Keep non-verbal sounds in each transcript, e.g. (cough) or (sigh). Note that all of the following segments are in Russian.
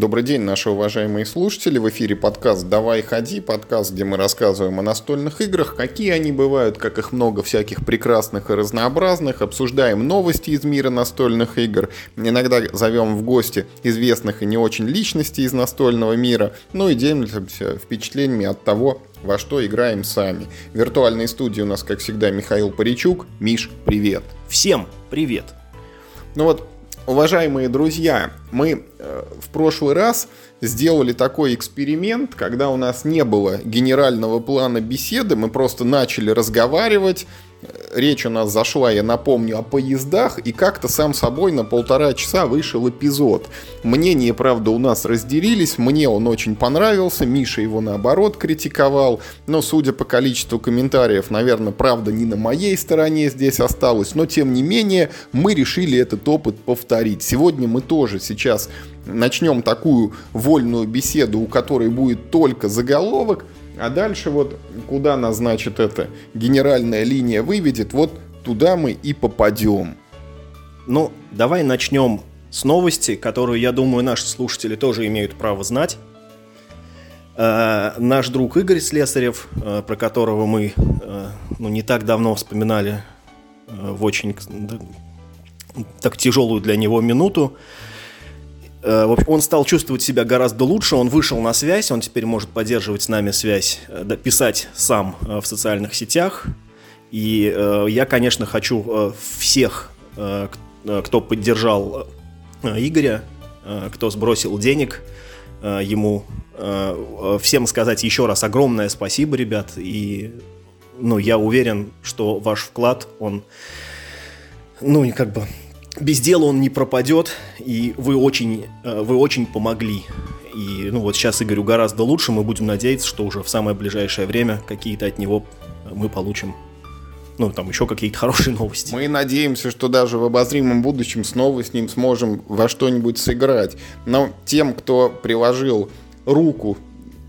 Добрый день, наши уважаемые слушатели. В эфире подкаст «Давай ходи», подкаст, где мы рассказываем о настольных играх, какие они бывают, как их много всяких прекрасных и разнообразных, обсуждаем новости из мира настольных игр, иногда зовем в гости известных и не очень личностей из настольного мира, ну и делимся впечатлениями от того, во что играем сами. В виртуальной студии у нас, как всегда, Михаил Паричук. Миш, привет! Всем привет! Ну вот, уважаемые друзья, мы э, в прошлый раз сделали такой эксперимент, когда у нас не было генерального плана беседы, мы просто начали разговаривать, речь у нас зашла, я напомню, о поездах, и как-то сам собой на полтора часа вышел эпизод. Мнения, правда, у нас разделились, мне он очень понравился, Миша его наоборот критиковал, но судя по количеству комментариев, наверное, правда не на моей стороне здесь осталось, но тем не менее мы решили этот опыт повторить. Сегодня мы тоже сейчас начнем такую вольную беседу, у которой будет только заголовок, а дальше вот куда нас, значит, эта генеральная линия выведет, вот туда мы и попадем. Ну, давай начнем с новости, которую, я думаю, наши слушатели тоже имеют право знать. Э, наш друг Игорь Слесарев, э, про которого мы э, ну, не так давно вспоминали э, в очень так тяжелую для него минуту, Э, он стал чувствовать себя гораздо лучше, он вышел на связь, он теперь может поддерживать с нами связь, э, писать сам э, в социальных сетях. И я, конечно, хочу всех, кто поддержал Игоря, кто сбросил денег ему, всем сказать еще раз огромное спасибо, ребят. И ну, я уверен, что ваш вклад, он ну, как бы без дела он не пропадет, и вы очень, э, вы очень помогли. И ну вот сейчас Игорю гораздо лучше, мы будем надеяться, что уже в самое ближайшее время какие-то от него э, мы получим ну, там еще какие-то (laughs) хорошие новости. Мы надеемся, что даже в обозримом будущем снова с ним сможем во что-нибудь сыграть. Но тем, кто приложил руку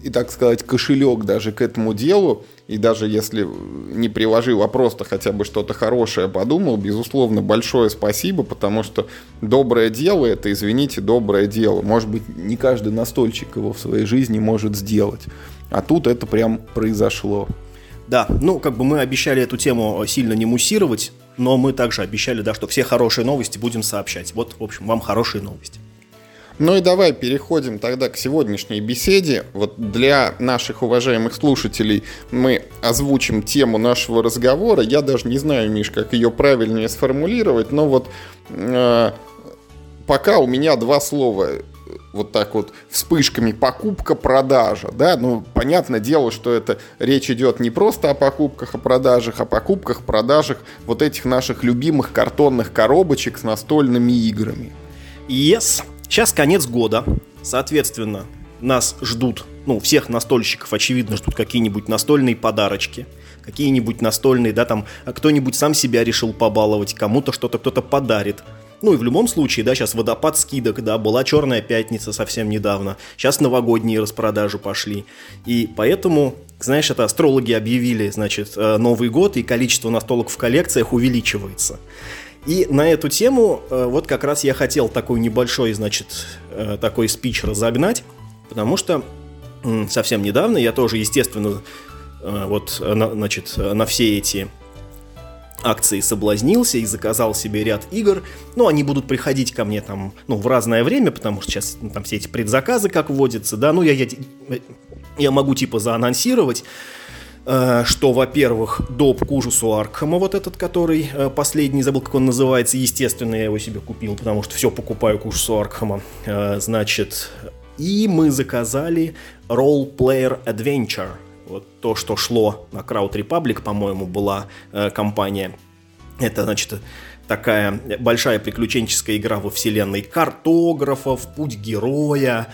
и, так сказать, кошелек даже к этому делу, и даже если не приложил, а просто хотя бы что-то хорошее подумал, безусловно, большое спасибо, потому что доброе дело – это, извините, доброе дело. Может быть, не каждый настольщик его в своей жизни может сделать. А тут это прям произошло. Да, ну, как бы мы обещали эту тему сильно не муссировать, но мы также обещали, да, что все хорошие новости будем сообщать. Вот, в общем, вам хорошие новости. Ну и давай переходим тогда к сегодняшней беседе. Вот для наших уважаемых слушателей мы озвучим тему нашего разговора. Я даже не знаю, Миш, как ее правильнее сформулировать, но вот э, пока у меня два слова вот так вот вспышками покупка-продажа, да, ну, понятное дело, что это речь идет не просто о покупках, о продажах, а о покупках, продажах вот этих наших любимых картонных коробочек с настольными играми. Yes, Сейчас конец года, соответственно, нас ждут, ну, всех настольщиков, очевидно, ждут какие-нибудь настольные подарочки, какие-нибудь настольные, да, там, а кто-нибудь сам себя решил побаловать, кому-то что-то кто-то подарит. Ну и в любом случае, да, сейчас водопад скидок, да, была черная пятница совсем недавно, сейчас новогодние распродажи пошли. И поэтому, знаешь, это астрологи объявили, значит, э, Новый год, и количество настолок в коллекциях увеличивается. И на эту тему э, вот как раз я хотел такой небольшой, значит, э, такой спич разогнать, потому что совсем недавно я тоже, естественно, э, вот, значит, на все эти акции соблазнился и заказал себе ряд игр. Ну, они будут приходить ко мне там, ну, в разное время, потому что сейчас ну, там все эти предзаказы, как вводятся, да, ну, я, я, я могу типа заанонсировать, что, во-первых, доп к ужасу Аркхема, вот этот, который э, последний, забыл, как он называется, естественно, я его себе купил, потому что все покупаю к ужасу Аркхема. Э, значит, и мы заказали Role Player Adventure, вот то, что шло на Crowd Republic, по-моему, была компания. Это, значит, такая большая приключенческая игра во вселенной картографов, путь героя, Э,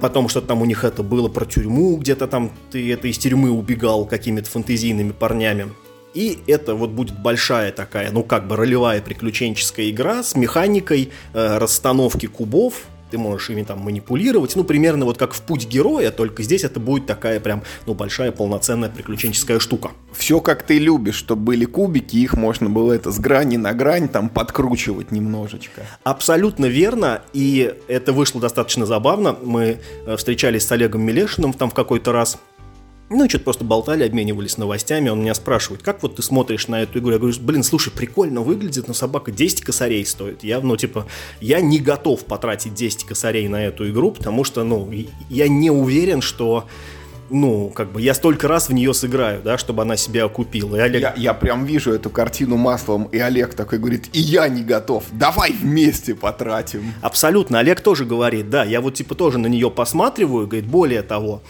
потом что-то там у них это было про тюрьму, где-то там ты это из тюрьмы убегал какими-то фантазийными парнями. И это вот будет большая такая, ну как бы ролевая приключенческая игра с механикой э, расстановки кубов, ты можешь ими там манипулировать, ну, примерно вот как в «Путь героя», только здесь это будет такая прям, ну, большая полноценная приключенческая штука. Все как ты любишь, чтобы были кубики, их можно было это с грани на грань там подкручивать немножечко. Абсолютно верно, и это вышло достаточно забавно. Мы э, встречались с Олегом Милешиным там в какой-то раз, ну, что-то просто болтали, обменивались новостями. Он меня спрашивает, как вот ты смотришь на эту игру? Я говорю, блин, слушай, прикольно выглядит, но собака 10 косарей стоит. Я, ну, типа, я не готов потратить 10 косарей на эту игру, потому что, ну, я не уверен, что ну, как бы я столько раз в нее сыграю, да, чтобы она себя окупила. И Олег... я, я прям вижу эту картину маслом, и Олег такой говорит, и я не готов, давай вместе потратим. Абсолютно, Олег тоже говорит, да, я вот типа тоже на нее посматриваю, говорит, более того,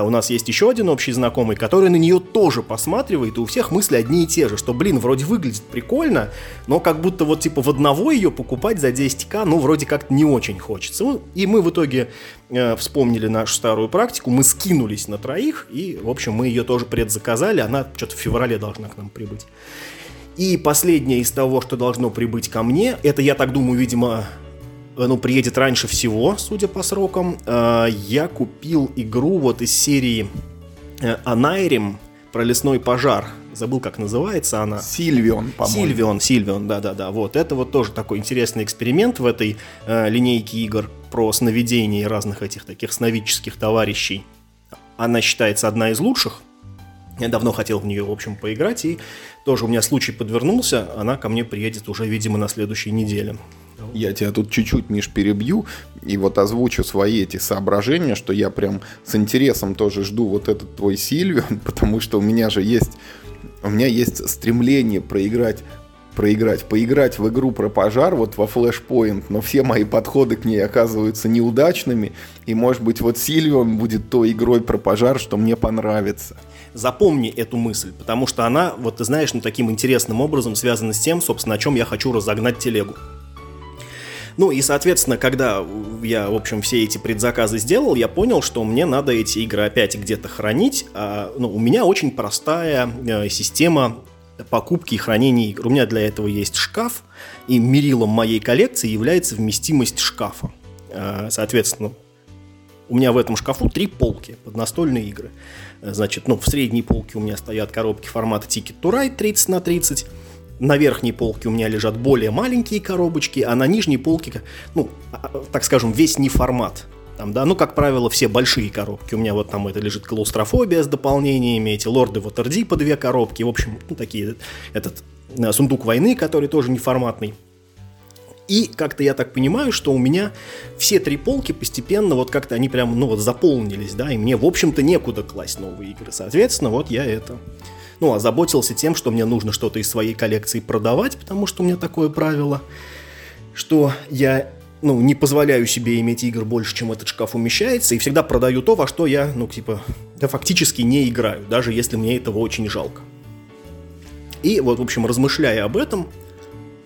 у нас есть еще один общий знакомый, который на нее тоже посматривает, и у всех мысли одни и те же, что, блин, вроде выглядит прикольно, но как будто вот типа в одного ее покупать за 10к, ну, вроде как-то не очень хочется. Ну, и мы в итоге э, вспомнили нашу старую практику, мы скинулись на троих, и, в общем, мы ее тоже предзаказали, она что-то в феврале должна к нам прибыть. И последнее из того, что должно прибыть ко мне, это, я так думаю, видимо, Э, ну, приедет раньше всего, судя по срокам. Э, я купил игру вот из серии Анайрим про лесной пожар. Забыл, как называется она. Сильвион, по-моему. Сильвион, Сильвион, да-да-да. Вот, это вот тоже такой интересный эксперимент в этой э, линейке игр про сновидения разных этих таких сновидческих товарищей. Она считается одна из лучших. Я давно хотел в нее, в общем, поиграть, и тоже у меня случай подвернулся. Она ко мне приедет уже, видимо, на следующей неделе. Я тебя тут чуть-чуть, Миш, перебью и вот озвучу свои эти соображения, что я прям с интересом тоже жду вот этот твой Сильвион, (laughs) потому что у меня же есть, у меня есть стремление проиграть проиграть, поиграть в игру про пожар, вот во Flashpoint, но все мои подходы к ней оказываются неудачными, и может быть вот Сильвион будет той игрой про пожар, что мне понравится. Запомни эту мысль, потому что она, вот ты знаешь, ну таким интересным образом связана с тем, собственно, о чем я хочу разогнать телегу. Ну и, соответственно, когда я, в общем, все эти предзаказы сделал, я понял, что мне надо эти игры опять где-то хранить. А, ну, у меня очень простая э, система покупки и хранения игр. У меня для этого есть шкаф, и мерилом моей коллекции является вместимость шкафа. А, соответственно, у меня в этом шкафу три полки под настольные игры. Значит, ну, в средней полке у меня стоят коробки формата Ticket to Ride 30 на 30, на верхней полке у меня лежат более маленькие коробочки, а на нижней полке, ну, а, а, так скажем, весь не формат. Там, да, ну, как правило, все большие коробки. У меня вот там это лежит клаустрофобия с дополнениями, эти лорды Waterdeep по две коробки. В общем, ну, такие, этот э, сундук войны, который тоже неформатный. И как-то я так понимаю, что у меня все три полки постепенно вот как-то они прям, ну вот заполнились, да, и мне, в общем-то, некуда класть новые игры. Соответственно, вот я это ну, озаботился тем, что мне нужно что-то из своей коллекции продавать, потому что у меня такое правило, что я ну, не позволяю себе иметь игр больше, чем этот шкаф умещается, и всегда продаю то, во что я, ну, типа, да, фактически не играю, даже если мне этого очень жалко. И вот, в общем, размышляя об этом,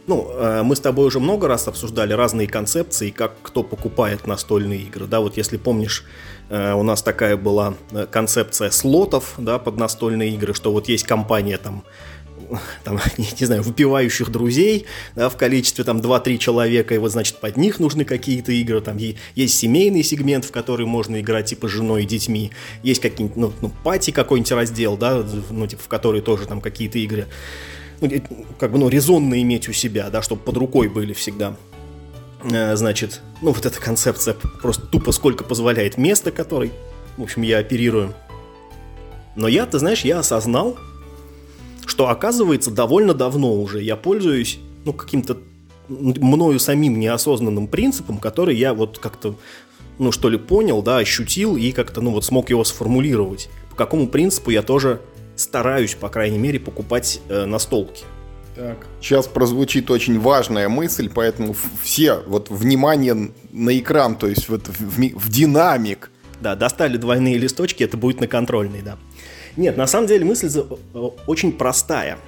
ну, э, мы с тобой уже много раз обсуждали разные концепции, как кто покупает настольные игры, да, вот если помнишь, Э, у нас такая была э, концепция слотов, да, под настольные игры, что вот есть компания там (laughs) там, (laughs) не, не знаю, выпивающих друзей, да, в количестве там 2-3 человека, и вот, значит, под них нужны какие-то игры, там есть семейный сегмент, в который можно играть, типа, женой и детьми, есть какие-нибудь, ну, ну пати какой-нибудь раздел, да, ну, типа, в который тоже там какие-то игры, ну, как бы, ну, резонно иметь у себя, да, чтобы под рукой были всегда. Э, значит, ну вот эта концепция просто тупо сколько позволяет место, которой, в общем, я оперирую. Но я, ты знаешь, я осознал, что оказывается довольно давно уже я пользуюсь, ну, каким-то мною самим неосознанным принципом, который я вот как-то, ну, что ли, понял, да, ощутил и как-то, ну, вот смог его сформулировать. По какому принципу я тоже стараюсь, по крайней мере, покупать э, настолки. Так. Сейчас прозвучит очень важная мысль, поэтому все, вот внимание на экран, то есть вот в, в динамик. Да, достали двойные листочки, это будет на контрольный, да. Нет, на самом деле мысль очень простая.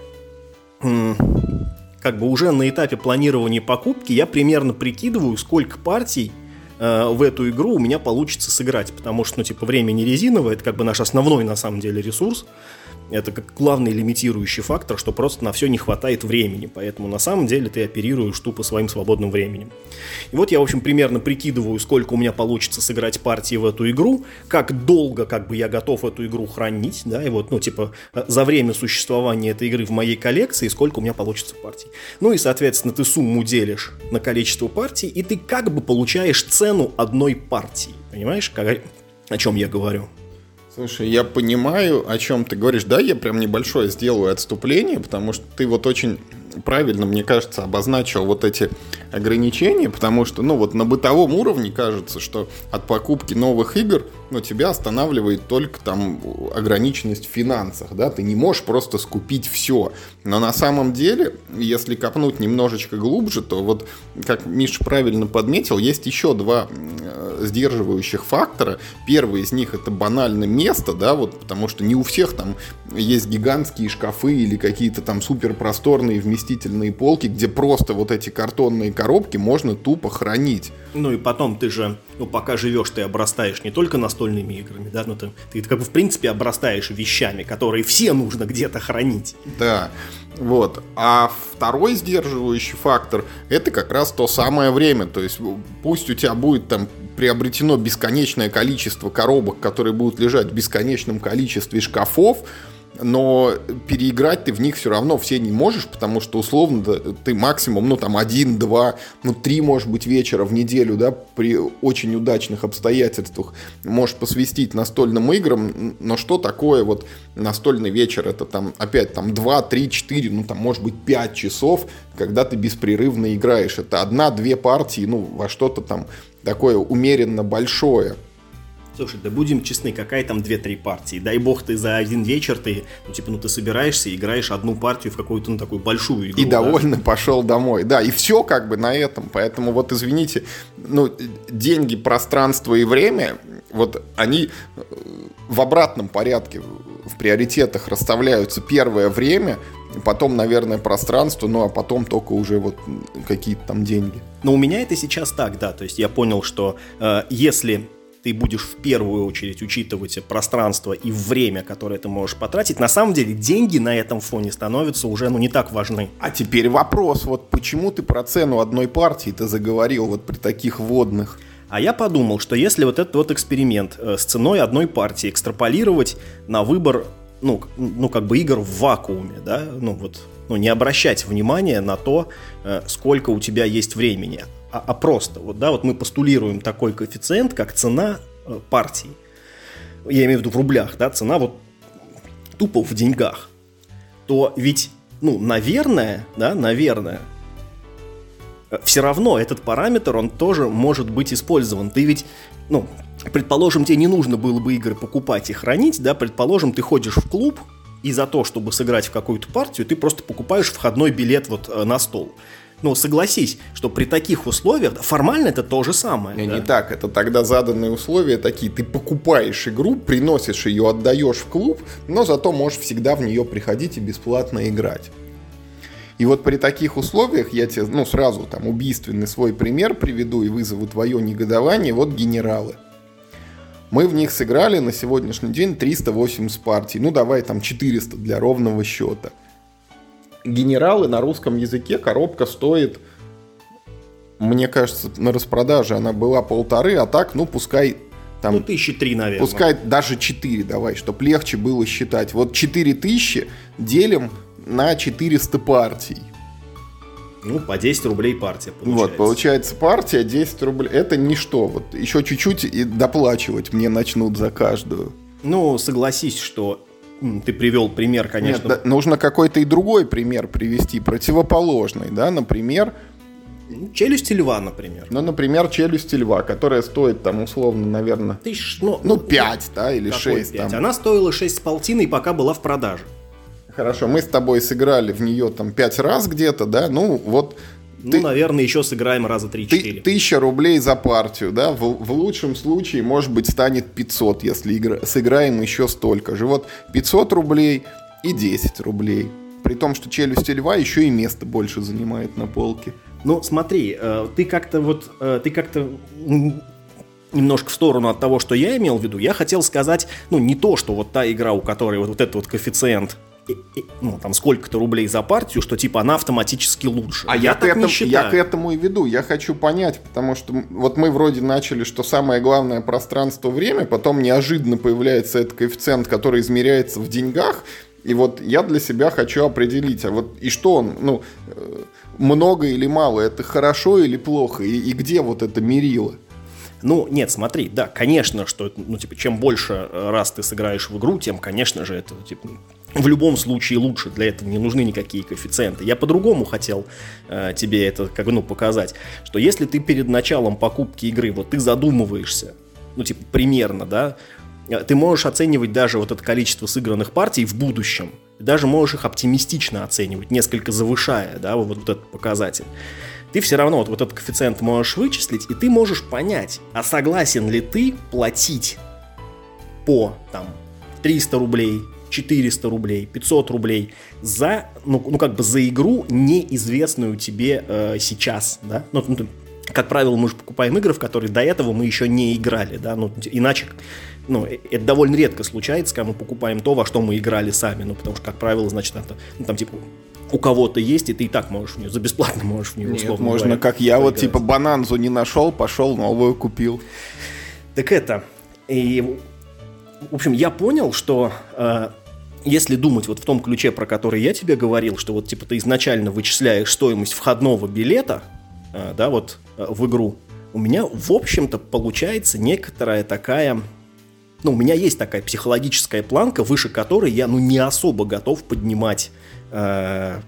Как бы уже на этапе планирования покупки я примерно прикидываю, сколько партий э, в эту игру у меня получится сыграть, потому что, ну, типа, время не резиновое, это как бы наш основной, на самом деле, ресурс. Это как главный лимитирующий фактор, что просто на все не хватает времени, поэтому на самом деле ты оперируешь тупо своим свободным временем. И вот я, в общем, примерно прикидываю, сколько у меня получится сыграть партии в эту игру, как долго как бы я готов эту игру хранить, да, и вот, ну, типа, за время существования этой игры в моей коллекции, сколько у меня получится партий. Ну и, соответственно, ты сумму делишь на количество партий, и ты как бы получаешь цену одной партии. Понимаешь, как, о чем я говорю? Слушай, я понимаю, о чем ты говоришь. Да, я прям небольшое сделаю отступление, потому что ты вот очень правильно, мне кажется, обозначил вот эти ограничения, потому что, ну, вот на бытовом уровне кажется, что от покупки новых игр, ну, тебя останавливает только там ограниченность в финансах, да, ты не можешь просто скупить все. Но на самом деле, если копнуть немножечко глубже, то вот, как Миша правильно подметил, есть еще два сдерживающих фактора. Первый из них это банально место, да, вот, потому что не у всех там есть гигантские шкафы или какие-то там супер просторные вместительные полки, где просто вот эти картонные коробки можно тупо хранить. Ну и потом ты же, ну пока живешь, ты обрастаешь не только настольными играми, да, ну ты, ты как бы в принципе обрастаешь вещами, которые все нужно где-то хранить. Да. Вот. А второй сдерживающий фактор – это как раз то самое время. То есть пусть у тебя будет там приобретено бесконечное количество коробок, которые будут лежать в бесконечном количестве шкафов, но переиграть ты в них все равно все не можешь, потому что условно ты максимум, ну там один, два, ну три, может быть, вечера в неделю, да, при очень удачных обстоятельствах можешь посвятить настольным играм, но что такое вот настольный вечер? Это там опять там два, три, четыре, ну там может быть пять часов, когда ты беспрерывно играешь. Это одна-две партии, ну во что-то там такое умеренно большое. Слушай, да будем честны, какая там 2-3 партии? Дай бог ты за один вечер, ты, ну, типа, ну, ты собираешься и играешь одну партию в какую-то, ну, такую большую игру. И да? довольно пошел домой. Да, и все как бы на этом. Поэтому вот, извините, ну, деньги, пространство и время, вот они э, в обратном порядке в приоритетах расставляются. Первое время, потом, наверное, пространство, ну, а потом только уже вот какие-то там деньги. Но у меня это сейчас так, да. То есть я понял, что э, если ты будешь в первую очередь учитывать пространство и время, которое ты можешь потратить, на самом деле деньги на этом фоне становятся уже ну, не так важны. А теперь вопрос, вот почему ты про цену одной партии ты заговорил вот при таких водных? А я подумал, что если вот этот вот эксперимент э, с ценой одной партии экстраполировать на выбор, ну, ну как бы игр в вакууме, да, ну вот, ну не обращать внимания на то, э, сколько у тебя есть времени, а, а просто, вот, да, вот мы постулируем такой коэффициент, как цена э, партии. Я имею в виду в рублях, да, цена вот тупо в деньгах. То ведь, ну, наверное, да, наверное, э, все равно этот параметр, он тоже может быть использован. Ты ведь, ну, предположим, тебе не нужно было бы игры покупать и хранить, да, предположим, ты ходишь в клуб, и за то, чтобы сыграть в какую-то партию, ты просто покупаешь входной билет вот э, на стол. Ну, согласись, что при таких условиях формально это то же самое. Не, да? не так, это тогда заданные условия такие. Ты покупаешь игру, приносишь ее, отдаешь в клуб, но зато можешь всегда в нее приходить и бесплатно играть. И вот при таких условиях я тебе, ну, сразу там убийственный свой пример приведу и вызову твое негодование. Вот генералы. Мы в них сыграли на сегодняшний день 380 партий. Ну, давай там 400 для ровного счета генералы на русском языке коробка стоит, мне кажется, на распродаже она была полторы, а так, ну, пускай там... Ну, тысячи три, наверное. Пускай даже четыре давай, чтобы легче было считать. Вот четыре тысячи делим на 400 партий. Ну, по 10 рублей партия получается. Вот, получается партия 10 рублей. Это ничто. Вот еще чуть-чуть и доплачивать мне начнут за каждую. Ну, согласись, что ты привел пример, конечно. Нет, да, нужно какой-то и другой пример привести, противоположный, да, например... Челюсти льва, например. Ну, например, челюсти льва, которая стоит там условно, наверное, Тысяч, ну, ну 5, да, или 6. 5? Там. Она стоила 6 с полтиной, пока была в продаже. Хорошо, мы с тобой сыграли в нее там 5 раз где-то, да, ну вот ну, ты, наверное, еще сыграем раза 3-4. Тысяча рублей за партию, да? В, в лучшем случае, может быть, станет 500, если игра, сыграем еще столько же. Вот 500 рублей и 10 рублей. При том, что челюсть льва еще и место больше занимает на полке. Ну, смотри, э, ты как-то вот, э, ты как-то немножко в сторону от того, что я имел в виду, я хотел сказать, ну, не то, что вот та игра, у которой вот, вот этот вот коэффициент ну, там, сколько-то рублей за партию, что, типа, она автоматически лучше. А я, я, так к этому, я к этому и веду. Я хочу понять, потому что вот мы вроде начали, что самое главное пространство-время, потом неожиданно появляется этот коэффициент, который измеряется в деньгах, и вот я для себя хочу определить, а вот и что он, ну, э, много или мало, это хорошо или плохо, и, и где вот это мерило? Ну, нет, смотри, да, конечно, что, ну, типа, чем больше э, раз ты сыграешь в игру, тем, конечно же, это, типа, в любом случае лучше, для этого не нужны никакие коэффициенты. Я по-другому хотел э, тебе это как бы, ну, показать, что если ты перед началом покупки игры, вот ты задумываешься, ну, типа, примерно, да, э, ты можешь оценивать даже вот это количество сыгранных партий в будущем, даже можешь их оптимистично оценивать, несколько завышая, да, вот, вот этот показатель ты все равно вот, вот этот коэффициент можешь вычислить, и ты можешь понять, а согласен ли ты платить по там 300 рублей, 400 рублей, 500 рублей за, ну, ну как бы за игру, неизвестную тебе э, сейчас, да, ну, ну, как правило, мы же покупаем игры, в которые до этого мы еще не играли, да, ну, иначе, ну, э, это довольно редко случается, когда мы покупаем то, во что мы играли сами, ну, потому что, как правило, значит, это, ну, там, типа, у кого-то есть, и ты и так можешь в нее, за бесплатно можешь в нее, Нет, условно можно, говоря, как я, поиграть. вот, типа, бананзу не нашел, пошел, новую купил. Так это, и, в общем, я понял, что э, если думать вот в том ключе, про который я тебе говорил, что вот, типа, ты изначально вычисляешь стоимость входного билета, э, да, вот, э, в игру, у меня, в общем-то, получается некоторая такая ну, у меня есть такая психологическая планка, выше которой я, ну, не особо готов поднимать э,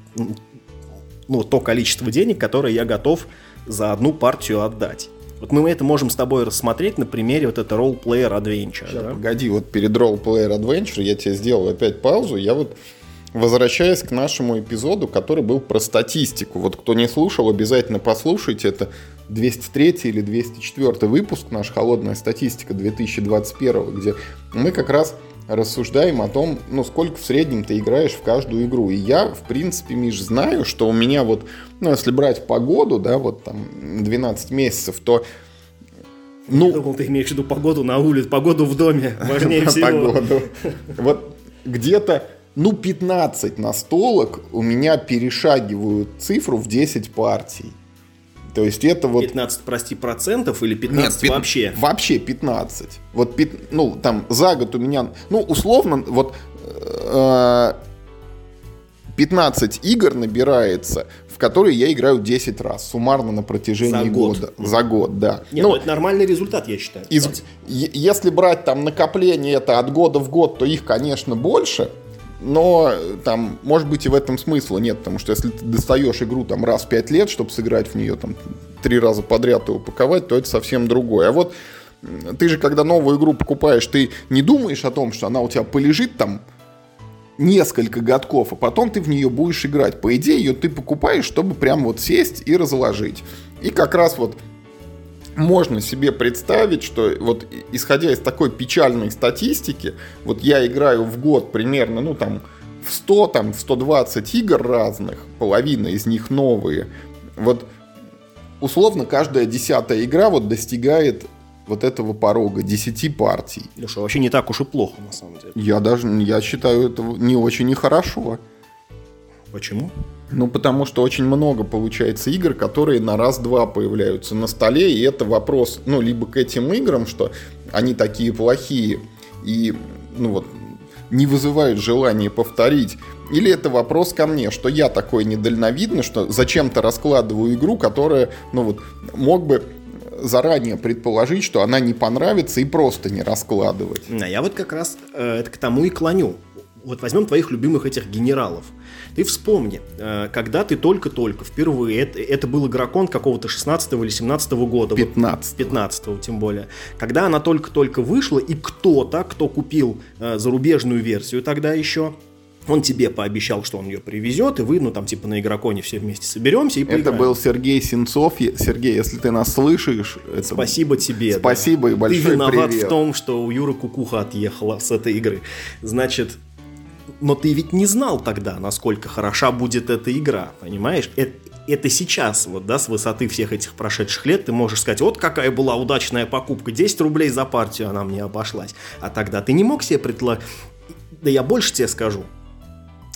ну, то количество денег, которое я готов за одну партию отдать. Вот мы это можем с тобой рассмотреть на примере вот это Player Adventure. Сейчас, да? Погоди, вот перед Player Adventure я тебе сделал опять паузу. Я вот возвращаясь к нашему эпизоду, который был про статистику. Вот кто не слушал, обязательно послушайте. Это 203 или 204 выпуск, наш «Холодная статистика» 2021, где мы как раз рассуждаем о том, ну, сколько в среднем ты играешь в каждую игру. И я, в принципе, Миш, знаю, что у меня вот, ну, если брать погоду, да, вот там 12 месяцев, то ну, я думал, ты имеешь в виду погоду на улице, погоду в доме, (laughs) важнее всего. Погоду. Вот где-то, ну, 15 настолок у меня перешагивают цифру в 10 партий. То есть это вот... 15, прости, процентов или 15 Нет, вообще? Вообще 15. Вот, ну, там, за год у меня, ну, условно, вот э, 15 игр набирается, в которые я играю 10 раз, суммарно на протяжении за года. Год. За год, да. Нет, ну, это нормальный результат, я считаю. Из, если брать там накопление это от года в год, то их, конечно, больше, но там, может быть, и в этом смысла нет, потому что если ты достаешь игру там раз в 5 лет, чтобы сыграть в нее там три раза подряд и упаковать, то это совсем другое. А вот ты же, когда новую игру покупаешь, ты не думаешь о том, что она у тебя полежит там несколько годков, а потом ты в нее будешь играть. По идее, ее ты покупаешь, чтобы прям вот сесть и разложить. И как раз вот можно себе представить, что вот исходя из такой печальной статистики, вот я играю в год примерно, ну там, в 100, там, в 120 игр разных, половина из них новые. Вот условно каждая десятая игра вот достигает вот этого порога 10 партий. Леша, вообще не так уж и плохо, на самом деле. Я даже, я считаю это не очень нехорошо. Почему? Ну, потому что очень много получается игр, которые на раз-два появляются на столе, и это вопрос, ну, либо к этим играм, что они такие плохие и, ну вот, не вызывают желания повторить, или это вопрос ко мне, что я такой недальновидный, что зачем-то раскладываю игру, которая, ну вот, мог бы заранее предположить, что она не понравится и просто не раскладывать. А я вот как раз э, это к тому и клоню. Вот возьмем твоих любимых этих генералов. Ты вспомни, э, когда ты только-только впервые, это, это был игрокон какого-то 16 или 17 года. 15. 15 тем более. Когда она только-только вышла, и кто-то, кто купил э, зарубежную версию тогда еще, он тебе пообещал, что он ее привезет, и вы, ну, там, типа, на игроконе все вместе соберемся и поиграем. Это был Сергей Сенцов. Сергей, если ты нас слышишь... Это... Спасибо тебе. Спасибо да. и большой Ты виноват привет. в том, что у Юры Кукуха отъехала с этой игры. Значит, но ты ведь не знал тогда, насколько хороша будет эта игра, понимаешь? Это, это сейчас, вот, да, с высоты всех этих прошедших лет, ты можешь сказать, вот какая была удачная покупка, 10 рублей за партию она мне обошлась. А тогда ты не мог себе предложить... Да я больше тебе скажу.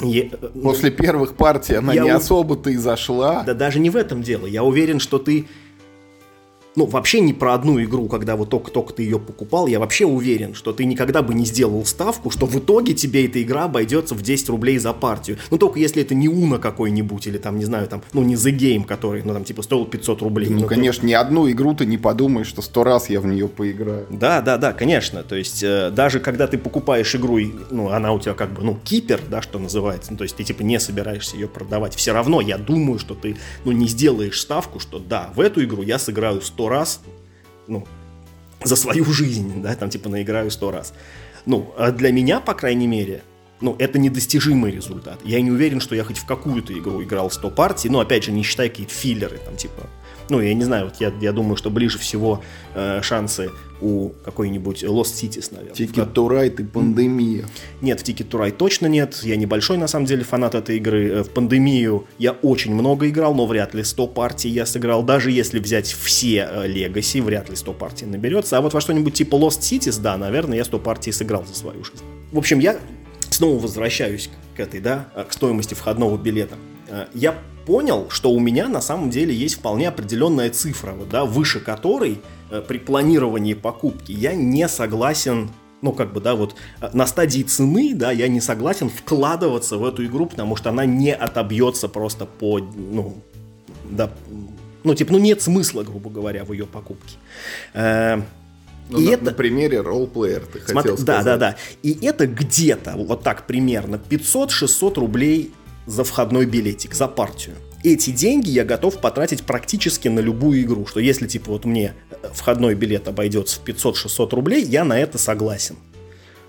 Я... Э, После первых партий она я не у... особо-то и зашла. Да даже не в этом дело. Я уверен, что ты ну, вообще не про одну игру, когда вот только-только ты ее покупал, я вообще уверен, что ты никогда бы не сделал ставку, что в итоге тебе эта игра обойдется в 10 рублей за партию. Ну, только если это не Уна какой-нибудь, или там, не знаю, там, ну, не The Game, который, ну, там, типа, стоил 500 рублей. Ну, ну конечно, ты... ни одну игру ты не подумаешь, что сто раз я в нее поиграю. Да, да, да, конечно. То есть, э, даже когда ты покупаешь игру, ну, она у тебя как бы, ну, кипер, да, что называется, ну, то есть ты, типа, не собираешься ее продавать, все равно я думаю, что ты, ну, не сделаешь ставку, что да, в эту игру я сыграю 100 раз, ну, за свою жизнь, да, там типа наиграю сто раз. Ну, а для меня, по крайней мере, ну, это недостижимый результат. Я не уверен, что я хоть в какую-то игру играл 100 партий, ну, опять же, не считая какие-то филлеры, там, типа, ну, я не знаю, вот я, я думаю, что ближе всего э, шансы у какой-нибудь Lost Cities, наверное. Ticket to Ride и пандемия. Нет, в Ticket to Ride точно нет. Я небольшой, на самом деле, фанат этой игры. Э, в пандемию я очень много играл, но вряд ли 100 партий я сыграл. Даже если взять все Legacy, э, вряд ли 100 партий наберется. А вот во что-нибудь типа Lost Cities, да, наверное, я 100 партий сыграл за свою жизнь. В общем, я снова возвращаюсь к этой, да, к стоимости входного билета. Э, я понял, что у меня на самом деле есть вполне определенная цифра, вот, да, выше которой э, при планировании покупки я не согласен ну, как бы, да, вот э, на стадии цены, да, я не согласен вкладываться в эту игру, потому что она не отобьется просто по, ну, да, ну, типа, ну, нет смысла, грубо говоря, в ее покупке. Э, ну, и на, это... на примере роллплеер ты Смотри, хотел сказать. Да, да, да. И это где-то, вот так примерно, 500-600 рублей за входной билетик, за партию. Эти деньги я готов потратить практически на любую игру, что если типа вот мне э, входной билет обойдется в 500-600 рублей, я на это согласен.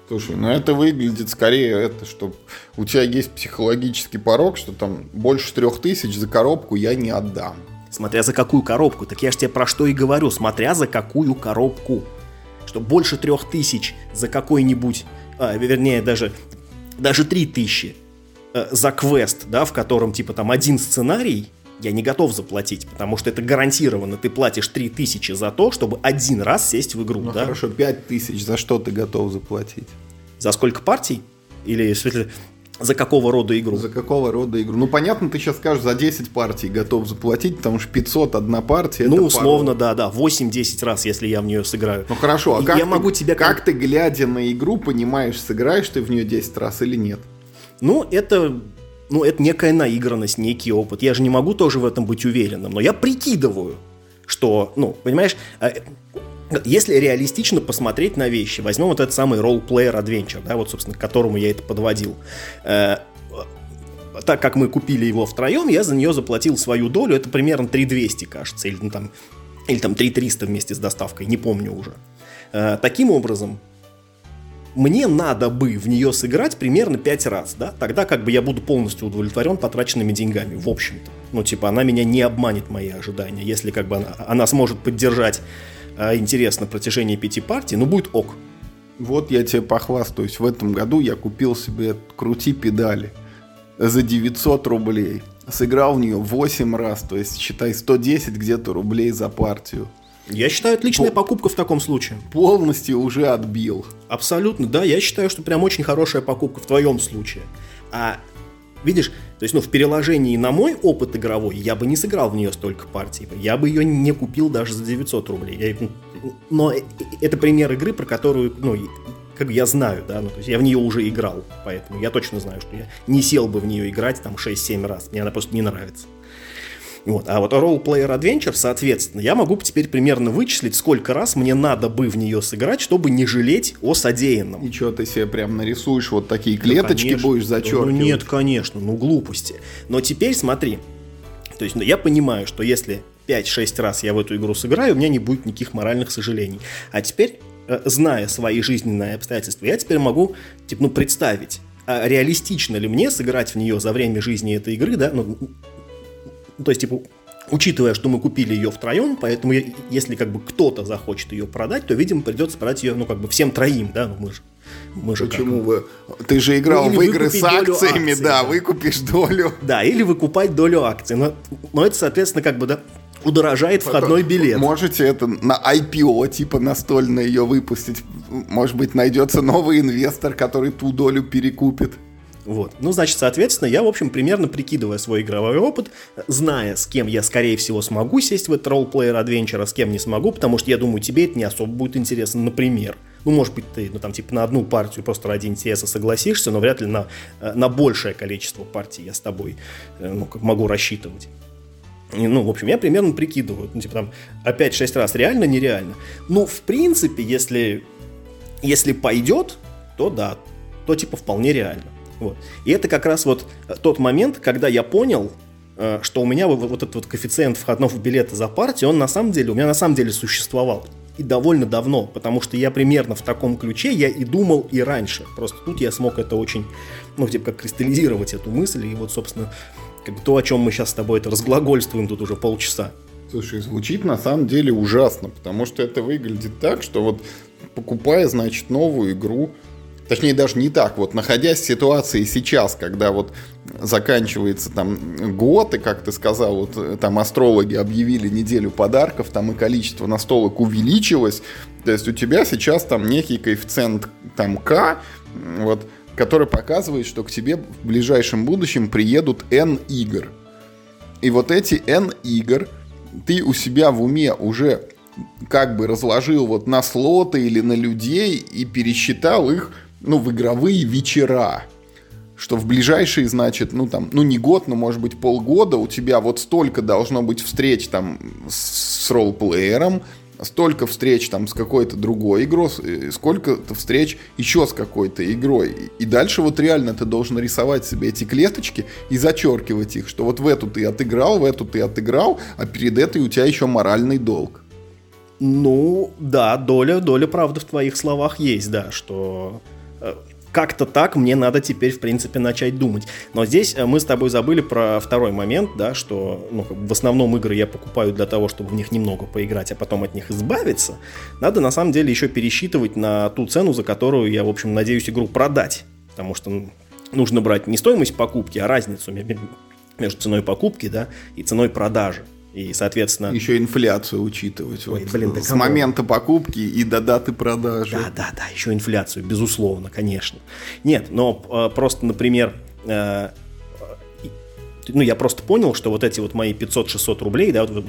Слушай, ну это выглядит скорее это, что у тебя есть психологический порог, что там больше трех тысяч за коробку я не отдам. Смотря за какую коробку, так я же тебе про что и говорю, смотря за какую коробку. Что больше трех тысяч за какой-нибудь, а, вернее даже, даже три тысячи Э, за квест, да, в котором типа там один сценарий, я не готов заплатить, потому что это гарантированно. Ты платишь 3000 за то, чтобы один раз сесть в игру. Ну да? хорошо, 5000 за что ты готов заплатить? За сколько партий? Или, смысле, за какого рода игру? За какого рода игру? Ну, понятно, ты сейчас скажешь, за 10 партий готов заплатить, потому что 500 одна партия. Ну, условно, пару. да, да. 8-10 раз, если я в нее сыграю. Ну, хорошо. А как, я ты, могу тебя... как ты, глядя на игру, понимаешь, сыграешь ты в нее 10 раз или нет? Ну, это ну, это некая наигранность, некий опыт. Я же не могу тоже в этом быть уверенным, но я прикидываю, что, ну, понимаешь, э, если реалистично посмотреть на вещи, возьмем вот этот самый role-player adventure, да, вот, собственно, к которому я это подводил. Э, так как мы купили его втроем, я за нее заплатил свою долю, это примерно 3200, кажется, или ну, там, или там 3300 вместе с доставкой, не помню уже. Э, таким образом, мне надо бы в нее сыграть примерно 5 раз, да, тогда как бы я буду полностью удовлетворен потраченными деньгами, в общем-то. Ну, типа, она меня не обманет мои ожидания. Если как бы она, она сможет поддержать э, интерес на протяжении пяти партий, ну, будет ок. Вот я тебе похвастаюсь, в этом году я купил себе крути педали за 900 рублей. Сыграл в нее 8 раз, то есть, считай, 110 где-то рублей за партию. Я считаю, отличная Пол... покупка в таком случае. Полностью уже отбил. Абсолютно, да. Я считаю, что прям очень хорошая покупка в твоем случае. А видишь, то есть, ну, в переложении на мой опыт игровой, я бы не сыграл в нее столько партий. Я бы ее не купил даже за 900 рублей. Я, но э, это пример игры, про которую, ну, как я знаю, да, ну, то есть я в нее уже играл, поэтому я точно знаю, что я не сел бы в нее играть там 6-7 раз, мне она просто не нравится. Вот. А вот Role Player Adventure, соответственно, я могу теперь примерно вычислить, сколько раз мне надо бы в нее сыграть, чтобы не жалеть о содеянном. И что, ты себе прям нарисуешь вот такие клеточки, ну, будешь зачеркивать? Ну нет, конечно, ну глупости. Но теперь смотри, то есть ну, я понимаю, что если 5-6 раз я в эту игру сыграю, у меня не будет никаких моральных сожалений. А теперь, э, зная свои жизненные обстоятельства, я теперь могу, типа, ну, представить, а реалистично ли мне сыграть в нее за время жизни этой игры, да, ну, ну, то есть, типа, учитывая, что мы купили ее втроем, поэтому если как бы кто-то захочет ее продать, то, видимо, придется продать ее, ну, как бы всем троим, да, ну, мы же Мы же Почему как... вы? Ты же играл ну, в игры с акциями, акций, да, да, выкупишь долю. Да, или выкупать долю акций. Но, но это, соответственно, как бы, да, удорожает входной билет. Можете это на IPO, типа настольно ее выпустить. Может быть, найдется новый инвестор, который ту долю перекупит. Вот. Ну, значит, соответственно, я, в общем, примерно прикидывая свой игровой опыт, зная, с кем я, скорее всего, смогу сесть в этот ролл-плеер адвенчер, а с кем не смогу, потому что я думаю, тебе это не особо будет интересно, например. Ну, может быть, ты, ну, там, типа, на одну партию просто ради интереса согласишься, но вряд ли на, э, на большее количество партий я с тобой, э, ну, могу рассчитывать. Ну, в общем, я примерно прикидываю, ну, типа, там, опять 6 раз реально, нереально. Ну, в принципе, если, если пойдет, то да, то, типа, вполне реально. Вот. И это как раз вот тот момент, когда я понял, э, что у меня вот этот вот коэффициент входного билета за партию, он на самом деле, у меня на самом деле существовал. И довольно давно, потому что я примерно в таком ключе я и думал и раньше. Просто тут я смог это очень, ну, типа, как кристаллизировать эту мысль. И вот, собственно, как бы то, о чем мы сейчас с тобой это разглагольствуем тут уже полчаса. Слушай, звучит на самом деле ужасно, потому что это выглядит так, что вот покупая, значит, новую игру, Точнее, даже не так. Вот находясь в ситуации сейчас, когда вот заканчивается там год, и, как ты сказал, вот там астрологи объявили неделю подарков, там и количество настолок увеличилось, то есть у тебя сейчас там некий коэффициент там К, вот, который показывает, что к тебе в ближайшем будущем приедут N игр. И вот эти N игр ты у себя в уме уже как бы разложил вот на слоты или на людей и пересчитал их ну, в игровые вечера. Что в ближайшие, значит, ну там, ну не год, но может быть полгода у тебя вот столько должно быть встреч там с, с ролл-плеером, столько встреч там с какой-то другой игрой, э, сколько-то встреч еще с какой-то игрой. И дальше вот реально ты должен рисовать себе эти клеточки и зачеркивать их, что вот в эту ты отыграл, в эту ты отыграл, а перед этой у тебя еще моральный долг. Ну, да, доля, доля правды в твоих словах есть, да, что как-то так мне надо теперь, в принципе, начать думать. Но здесь э, мы с тобой забыли про второй момент, да, что ну, в основном игры я покупаю для того, чтобы в них немного поиграть, а потом от них избавиться. Надо, на самом деле, еще пересчитывать на ту цену, за которую я, в общем, надеюсь игру продать. Потому что ну, нужно брать не стоимость покупки, а разницу между ценой покупки да, и ценой продажи. И, соответственно... Еще инфляцию учитывать. Ой, вот, блин, да с кому? момента покупки и до даты продажи. Да, да, да, еще инфляцию, безусловно, конечно. Нет, но э, просто, например, э, ну, я просто понял, что вот эти вот мои 500-600 рублей, да, вот,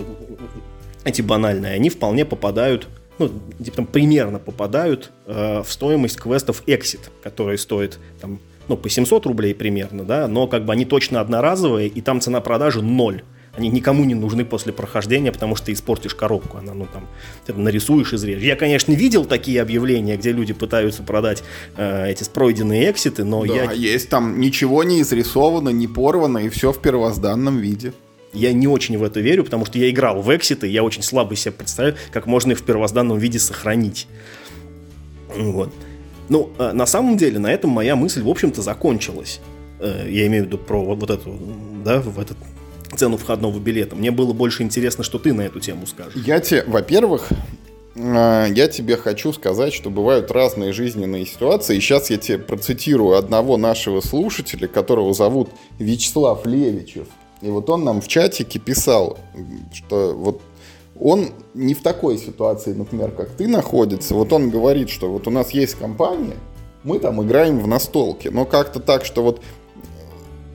эти банальные, они вполне попадают, ну, типа, там, примерно попадают э, в стоимость квестов Exit, которые стоят там, ну, по 700 рублей примерно, да, но как бы они точно одноразовые, и там цена продажи ноль. Они никому не нужны после прохождения, потому что ты испортишь коробку. Она, ну, там, ты нарисуешь, изрежешь. Я, конечно, видел такие объявления, где люди пытаются продать э, эти пройденные экситы, но да, я... есть там ничего не изрисовано, не порвано, и все в первозданном виде. Я не очень в это верю, потому что я играл в экситы, я очень слабо себе представляю, как можно их в первозданном виде сохранить. Вот. Ну, э, на самом деле, на этом моя мысль, в общем-то, закончилась. Э, я имею в виду про вот, вот эту, да, в этот цену входного билета. Мне было больше интересно, что ты на эту тему скажешь. Я тебе, во-первых, э, я тебе хочу сказать, что бывают разные жизненные ситуации. И сейчас я тебе процитирую одного нашего слушателя, которого зовут Вячеслав Левичев. И вот он нам в чатике писал, что вот он не в такой ситуации, например, как ты находится. Вот он говорит, что вот у нас есть компания, мы там играем в настолки, но как-то так, что вот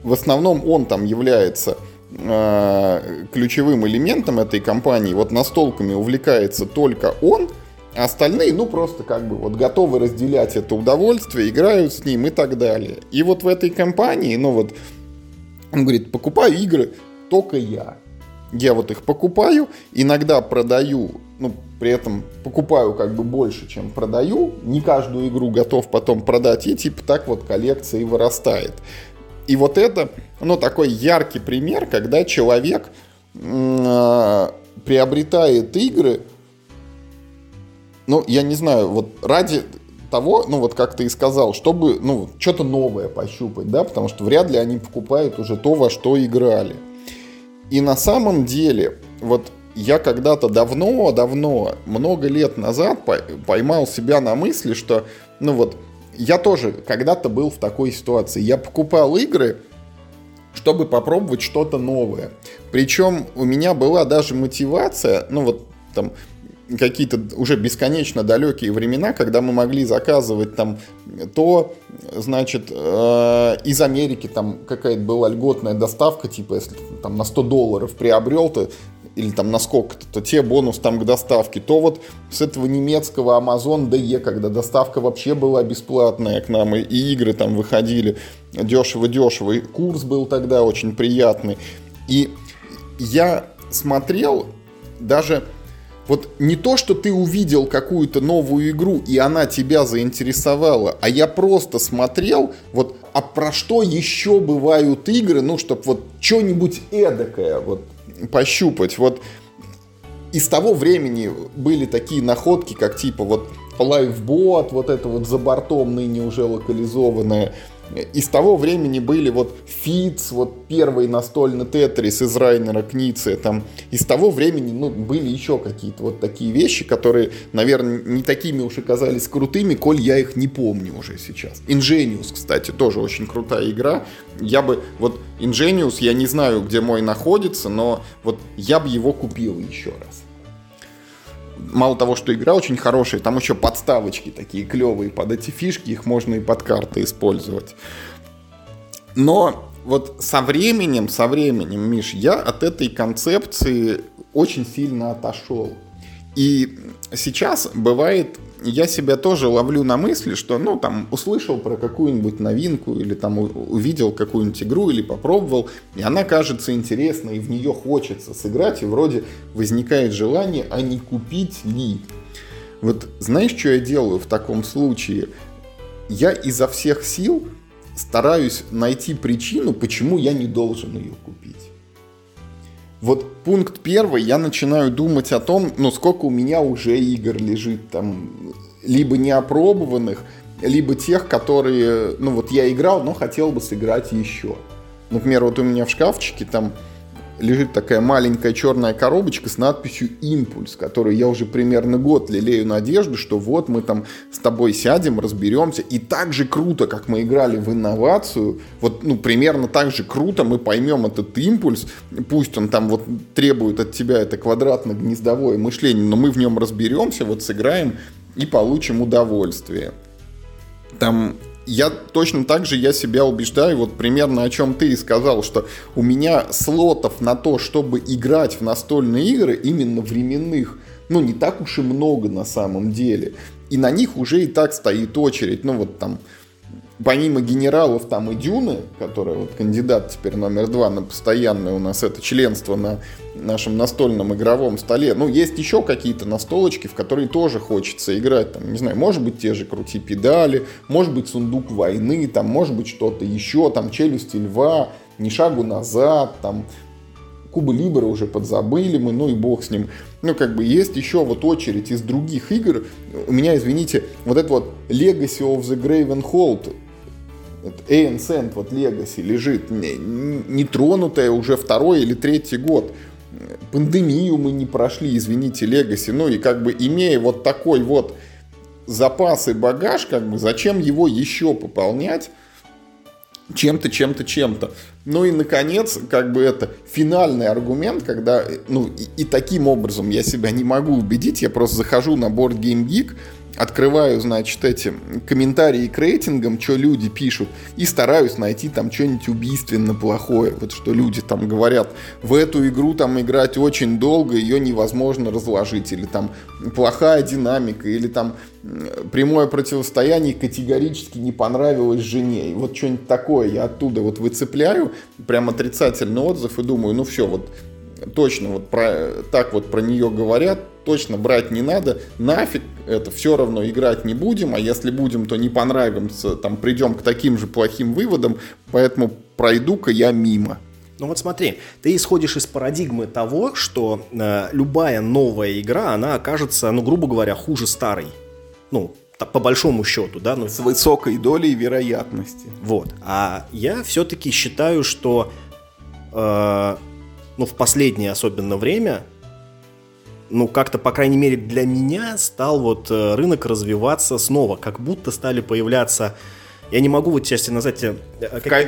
в основном он там является э, ключевым элементом этой компании. Вот настолками увлекается только он, а остальные, ну, просто как бы вот готовы разделять это удовольствие, играют с ним и так далее. И вот в этой компании, ну вот, он говорит, покупаю игры только я. Я вот их покупаю, иногда продаю, ну, при этом покупаю как бы больше, чем продаю. Не каждую игру готов потом продать, и типа так вот коллекция и вырастает. И вот это, ну, такой яркий пример, когда человек э, приобретает игры, ну, я не знаю, вот ради того, ну, вот как ты и сказал, чтобы, ну, что-то новое пощупать, да, потому что вряд ли они покупают уже то, во что играли. И на самом деле, вот я когда-то давно-давно, много лет назад поймал себя на мысли, что, ну вот, я тоже когда-то был в такой ситуации. Я покупал игры, чтобы попробовать что-то новое. Причем у меня была даже мотивация, ну вот там какие-то уже бесконечно далекие времена, когда мы могли заказывать там то, значит, э, из Америки там какая-то была льготная доставка, типа если там на 100 долларов приобрел, то или там на сколько-то, то те бонус там к доставке, то вот с этого немецкого Amazon DE, когда доставка вообще была бесплатная к нам, и, и игры там выходили дешево-дешево, и курс был тогда очень приятный. И я смотрел даже вот не то, что ты увидел какую-то новую игру, и она тебя заинтересовала, а я просто смотрел, вот, а про что еще бывают игры, ну, чтобы вот что-нибудь эдакое, вот, пощупать. Вот из того времени были такие находки, как типа вот Lifebot, вот это вот за бортом ныне уже локализованное, из того времени были вот Фиц, вот первый настольный Тетрис из Райнера Кницы, там, из того времени, ну, были еще какие-то вот такие вещи, которые, наверное, не такими уж и казались крутыми, коль я их не помню уже сейчас. Ingenious, кстати, тоже очень крутая игра. Я бы, вот, Ingenious, я не знаю, где мой находится, но вот я бы его купил еще раз мало того, что игра очень хорошая, там еще подставочки такие клевые под эти фишки, их можно и под карты использовать. Но вот со временем, со временем, Миш, я от этой концепции очень сильно отошел. И сейчас бывает я себя тоже ловлю на мысли, что, ну, там, услышал про какую-нибудь новинку или там увидел какую-нибудь игру или попробовал, и она кажется интересной, и в нее хочется сыграть, и вроде возникает желание, а не купить ли. Вот знаешь, что я делаю в таком случае? Я изо всех сил стараюсь найти причину, почему я не должен ее купить. Вот пункт первый, я начинаю думать о том, ну сколько у меня уже игр лежит там, либо неопробованных, либо тех, которые, ну вот я играл, но хотел бы сыграть еще. Например, вот у меня в шкафчике там лежит такая маленькая черная коробочка с надписью «Импульс», которую я уже примерно год лелею надежду, что вот мы там с тобой сядем, разберемся, и так же круто, как мы играли в инновацию, вот ну, примерно так же круто мы поймем этот импульс, пусть он там вот требует от тебя это квадратно-гнездовое мышление, но мы в нем разберемся, вот сыграем и получим удовольствие. Там я точно так же я себя убеждаю, вот примерно о чем ты и сказал, что у меня слотов на то, чтобы играть в настольные игры, именно временных, ну, не так уж и много на самом деле. И на них уже и так стоит очередь. Ну, вот там, помимо генералов там и Дюны, которая вот кандидат теперь номер два на постоянное у нас это членство на нашем настольном игровом столе. Ну, есть еще какие-то настолочки, в которые тоже хочется играть. Там, не знаю, может быть, те же крути педали, может быть, сундук войны, там, может быть, что-то еще, там, челюсти льва, ни шагу назад, там, Куба Либера уже подзабыли мы, ну и бог с ним. Ну, как бы есть еще вот очередь из других игр. У меня, извините, вот это вот Legacy of the Gravenhold, Ancient вот Legacy лежит, нетронутая уже второй или третий год пандемию мы не прошли, извините, Легаси. Ну и как бы имея вот такой вот запас и багаж, как бы зачем его еще пополнять чем-то, чем-то, чем-то. Ну и, наконец, как бы это финальный аргумент, когда, ну, и, и таким образом я себя не могу убедить, я просто захожу на Board Game Geek, открываю, значит, эти комментарии к рейтингам, что люди пишут, и стараюсь найти там что-нибудь убийственно плохое. Вот что люди там говорят, в эту игру там играть очень долго, ее невозможно разложить, или там плохая динамика, или там прямое противостояние категорически не понравилось жене. И вот что-нибудь такое я оттуда вот выцепляю, прям отрицательный отзыв и думаю, ну все, вот точно вот про, так вот про нее говорят, точно брать не надо, нафиг это все равно играть не будем, а если будем, то не понравимся, там придем к таким же плохим выводам, поэтому пройду-ка я мимо. Ну вот смотри, ты исходишь из парадигмы того, что э, любая новая игра, она окажется, ну грубо говоря, хуже старой. Ну, по большому счету, да. Ну, С высокой долей вероятности. Вот. А я все-таки считаю, что э, ну, в последнее особенно время ну, как-то, по крайней мере, для меня стал вот э, рынок развиваться снова, как будто стали появляться я не могу вот сейчас назвать... Э,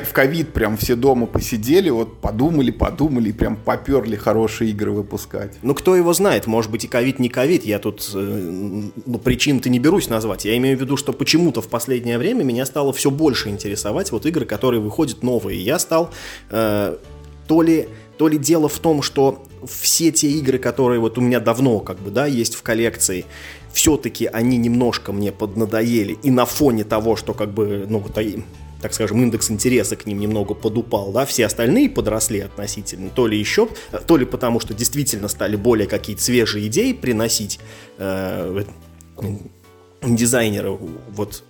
в ковид прям все дома посидели, вот подумали, подумали, и прям поперли хорошие игры выпускать. Ну, кто его знает, может быть и ковид, не ковид, я тут э, ну, причин-то не берусь назвать. Я имею в виду, что почему-то в последнее время меня стало все больше интересовать вот игры, которые выходят новые. Я стал э, то ли то ли дело в том, что все те игры, которые вот у меня давно как бы, да, есть в коллекции, все-таки они немножко мне поднадоели, и на фоне того, что как бы, ну, вот, так скажем, индекс интереса к ним немного подупал, да, все остальные подросли относительно, то ли еще, то ли потому, что действительно стали более какие-то свежие идеи приносить э, дизайнеры, вот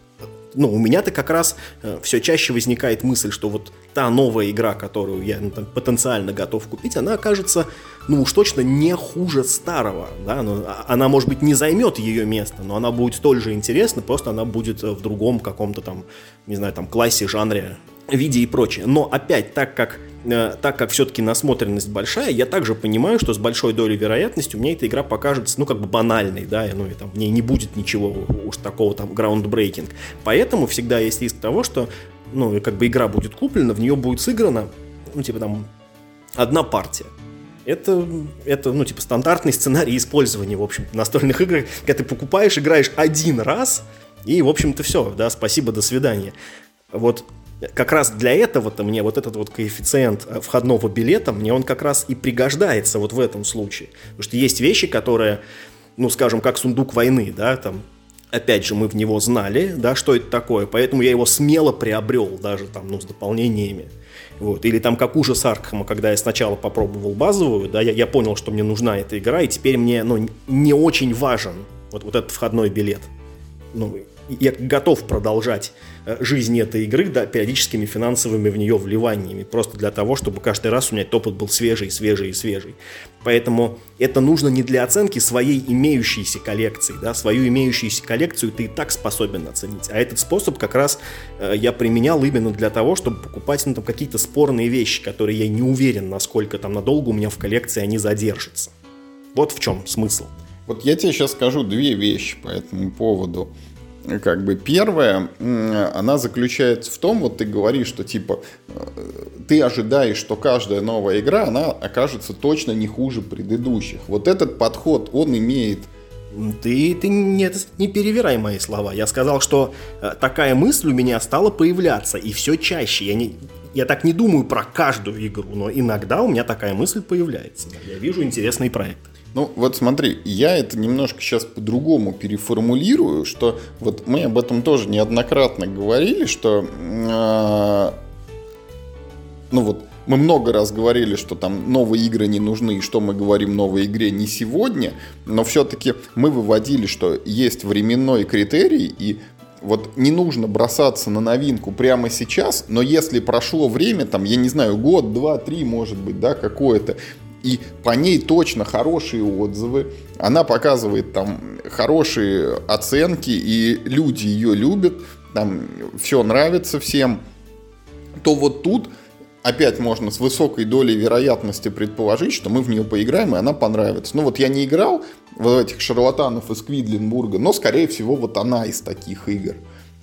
ну, у меня-то как раз э, все чаще возникает мысль, что вот та новая игра, которую я ну, там, потенциально готов купить, она окажется, ну уж точно не хуже старого, да, ну, она, может быть, не займет ее место, но она будет столь же интересна, просто она будет э, в другом каком-то там, не знаю, там, классе, жанре, виде и прочее. Но опять, так как Э, так как все-таки насмотренность большая, я также понимаю, что с большой долей вероятности у меня эта игра покажется, ну, как бы банальной, да, ну, и там в ней не будет ничего уж такого там groundbreaking. Поэтому всегда есть риск того, что, ну, как бы игра будет куплена, в нее будет сыграна, ну, типа там, одна партия. Это, это, ну, типа, стандартный сценарий использования, в общем настольных игр, когда ты покупаешь, играешь один раз, и, в общем-то, все, да, спасибо, до свидания. Вот как раз для этого-то мне вот этот вот коэффициент э, входного билета, мне он как раз и пригождается вот в этом случае. Потому что есть вещи, которые, ну, скажем, как сундук войны, да, там, опять же, мы в него знали, да, что это такое, поэтому я его смело приобрел, даже там, ну, с дополнениями. Вот. Или там как ужас Аркхема, когда я сначала попробовал базовую, да, я, я понял, что мне нужна эта игра, и теперь мне, ну, не очень важен вот, вот этот входной билет. Ну, я готов продолжать э, жизнь этой игры да, периодическими финансовыми в нее вливаниями, просто для того, чтобы каждый раз у меня опыт был свежий, свежий и свежий. Поэтому это нужно не для оценки своей имеющейся коллекции, да, свою имеющуюся коллекцию ты и так способен оценить, а этот способ как раз э, я применял именно для того, чтобы покупать ну, там, какие-то спорные вещи, которые я не уверен, насколько там надолго у меня в коллекции они задержатся. Вот в чем смысл. Вот я тебе сейчас скажу две вещи по этому поводу как бы первая, она заключается в том, вот ты говоришь, что типа э, ты ожидаешь, что каждая новая игра, она окажется точно не хуже предыдущих. Вот этот подход, он имеет ты, ты не, не перевирай мои слова. Я сказал, что э, такая мысль у меня стала появляться, и все чаще. Я, не, я так не думаю про каждую игру, но иногда у меня такая мысль появляется. Я вижу интересный проект. Ну, вот смотри, я это немножко сейчас по-другому переформулирую, что вот мы об этом тоже неоднократно говорили, что, э, ну вот, мы много раз говорили, что там новые игры не нужны, и что мы говорим новой игре не сегодня, но все-таки мы выводили, что есть временной критерий, и вот не нужно бросаться на новинку прямо сейчас, но если прошло время, там, я не знаю, год, два, три, может быть, да, какое-то, и по ней точно хорошие отзывы, она показывает там хорошие оценки, и люди ее любят, там все нравится всем, то вот тут опять можно с высокой долей вероятности предположить, что мы в нее поиграем, и она понравится. Ну вот я не играл в этих шарлатанов из Квидлинбурга, но, скорее всего, вот она из таких игр.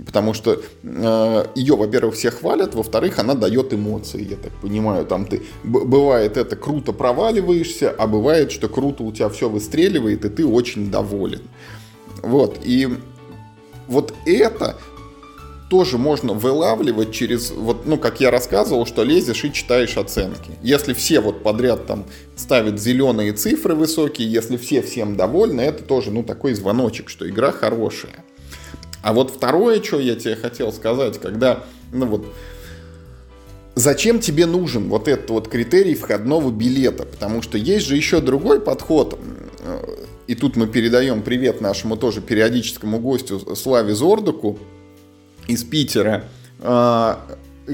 Потому что э, ее, во-первых, все хвалят, во-вторых, она дает эмоции, я так понимаю. Там ты бывает это круто проваливаешься, а бывает, что круто у тебя все выстреливает, и ты очень доволен. Вот. И вот это тоже можно вылавливать через, вот, ну, как я рассказывал, что лезешь и читаешь оценки. Если все вот подряд там ставят зеленые цифры высокие, если все всем довольны, это тоже, ну, такой звоночек, что игра хорошая. А вот второе, что я тебе хотел сказать, когда, ну вот, зачем тебе нужен вот этот вот критерий входного билета? Потому что есть же еще другой подход. И тут мы передаем привет нашему тоже периодическому гостю Славе Зордуку из Питера, а,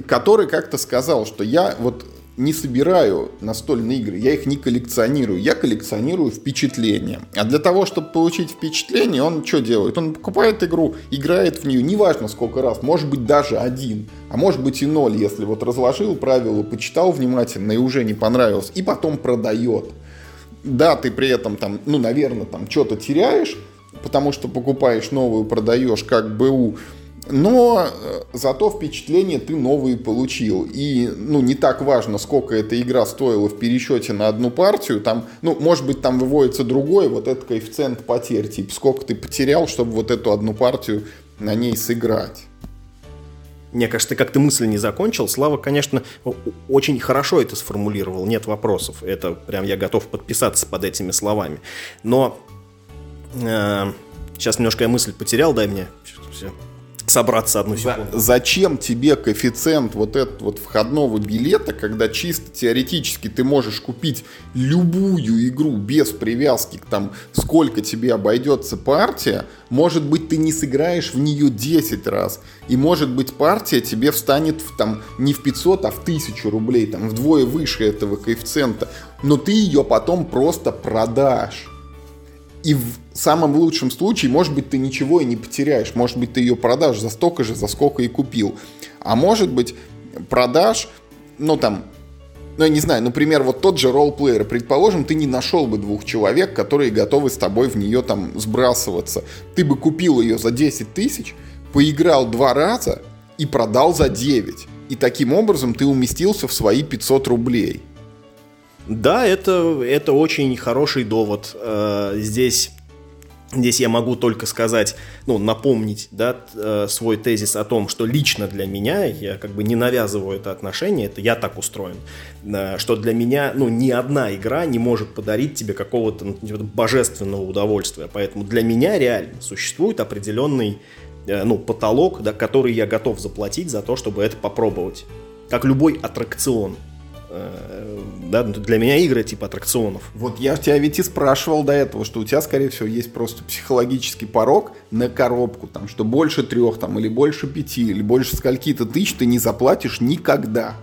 который как-то сказал, что я вот не собираю настольные игры, я их не коллекционирую, я коллекционирую впечатления. А для того, чтобы получить впечатление, он что делает? Он покупает игру, играет в нее, неважно сколько раз, может быть даже один, а может быть и ноль, если вот разложил правила, почитал внимательно и уже не понравилось, и потом продает. да, ты при этом там, ну, наверное, там что-то теряешь, потому что покупаешь новую, продаешь как БУ, но э, зато впечатление ты новые получил. И, ну, не так важно, сколько эта игра стоила в пересчете на одну партию. Там, ну, может быть, там выводится другой, вот этот коэффициент потерь. Типа, сколько ты потерял, чтобы вот эту одну партию на ней сыграть. Мне кажется, ты как-то мысль не закончил. Слава, конечно, очень хорошо это сформулировал, нет вопросов. Это прям я готов подписаться под этими словами. Но э, сейчас немножко я мысль потерял, дай мне все собраться одну секунду. За, зачем тебе коэффициент вот этот вот входного билета, когда чисто теоретически ты можешь купить любую игру без привязки к там, сколько тебе обойдется партия, может быть, ты не сыграешь в нее 10 раз, и может быть партия тебе встанет в, там, не в 500, а в 1000 рублей, там вдвое выше этого коэффициента, но ты ее потом просто продашь. И в самом лучшем случае, может быть, ты ничего и не потеряешь. Может быть, ты ее продашь за столько же, за сколько и купил. А может быть, продашь, ну там, ну я не знаю, например, вот тот же ролл-плеер. Предположим, ты не нашел бы двух человек, которые готовы с тобой в нее там сбрасываться. Ты бы купил ее за 10 тысяч, поиграл два раза и продал за 9. И таким образом ты уместился в свои 500 рублей. Да, это, это очень хороший довод. Э, здесь Здесь я могу только сказать, ну, напомнить, да, э, свой тезис о том, что лично для меня, я как бы не навязываю это отношение, это я так устроен, э, что для меня, ну, ни одна игра не может подарить тебе какого-то ну, типа, божественного удовольствия, поэтому для меня реально существует определенный, ну, потолок, да, который я готов заплатить за то, чтобы это попробовать, как любой аттракцион. Э, да, для меня игры типа аттракционов. Вот я тебя ведь и спрашивал до этого, что у тебя, скорее всего, есть просто психологический порог на коробку, там, что больше трех, там, или больше пяти, или больше скольки-то тысяч ты не заплатишь никогда.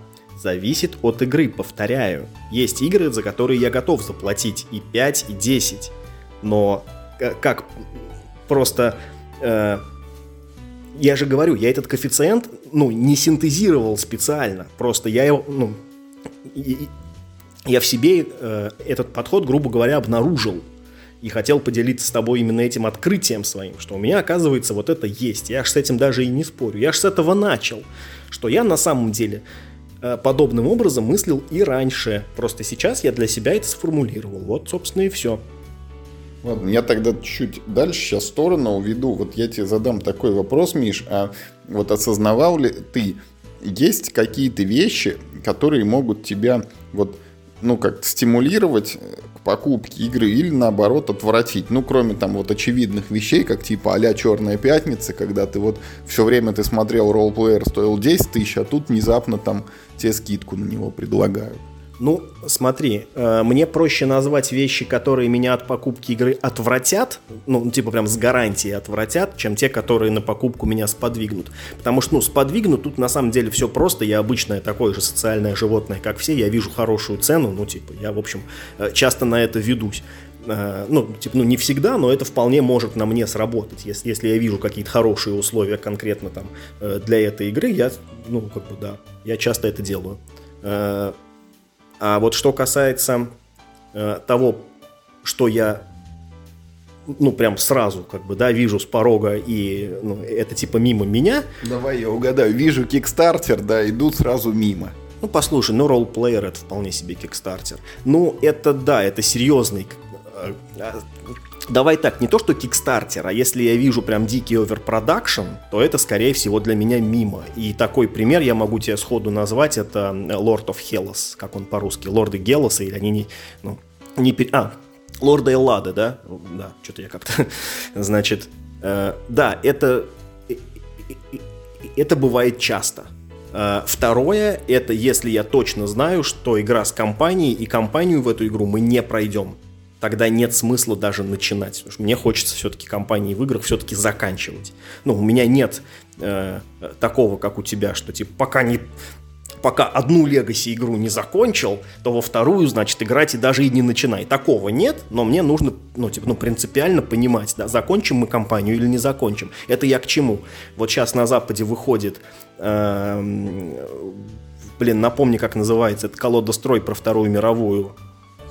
Зависит от игры, повторяю. Есть игры, за которые я готов заплатить и 5, и 10. Но э, как просто... Э, я же говорю, я этот коэффициент, ну, не синтезировал специально. Просто я его, ну, я в себе э, этот подход, грубо говоря, обнаружил и хотел поделиться с тобой именно этим открытием своим, что у меня, оказывается, вот это есть. Я ж с этим даже и не спорю. Я ж с этого начал, что я на самом деле э, подобным образом мыслил и раньше. Просто сейчас я для себя это сформулировал. Вот, собственно, и все. Ладно, я тогда чуть дальше сейчас сторону уведу. Вот я тебе задам такой вопрос, Миш. А вот осознавал ли ты, есть какие-то вещи, которые могут тебя вот ну, как стимулировать к покупке игры или наоборот отвратить. Ну, кроме там вот очевидных вещей, как типа а Черная пятница, когда ты вот все время ты смотрел роллплеер стоил 10 тысяч, а тут внезапно там тебе скидку на него предлагают. Ну, смотри, э, мне проще назвать вещи, которые меня от покупки игры отвратят, ну, типа прям с гарантией отвратят, чем те, которые на покупку меня сподвигнут. Потому что, ну, сподвигнут тут на самом деле все просто, я обычное такое же социальное животное, как все, я вижу хорошую цену, ну, типа, я, в общем, э, часто на это ведусь э, ну, типа, ну, не всегда, но это вполне может на мне сработать. Если, если я вижу какие-то хорошие условия конкретно там для этой игры, я, ну, как бы, да, я часто это делаю. А вот что касается э, того, что я ну, прям сразу, как бы, да, вижу с порога, и ну, это типа мимо меня. Давай я угадаю. Вижу Kickstarter, да, идут сразу мимо. Ну, послушай, ну, Roll Player это вполне себе Kickstarter. Ну, это да, это серьезный э, давай так, не то что Kickstarter, а если я вижу прям дикий overproduction, то это, скорее всего, для меня мимо. И такой пример я могу тебе сходу назвать, это Lord of Hellas, как он по-русски, Лорды Гелоса, или они не, ну, не... А, Лорда Эллады, да? Да, что-то я как-то... (laughs) Значит, э, да, это... Это бывает часто. Э, второе, это если я точно знаю, что игра с компанией, и компанию в эту игру мы не пройдем тогда нет смысла даже начинать. Потому что мне хочется все-таки компании в играх все-таки заканчивать. Ну, у меня нет э, такого, как у тебя, что типа пока не пока одну Legacy игру не закончил, то во вторую, значит, играть и даже и не начинай. Такого нет, но мне нужно, ну, типа, ну, принципиально понимать, да, закончим мы кампанию или не закончим. Это я к чему? Вот сейчас на Западе выходит, э, блин, напомни, как называется, это колодострой про Вторую мировую.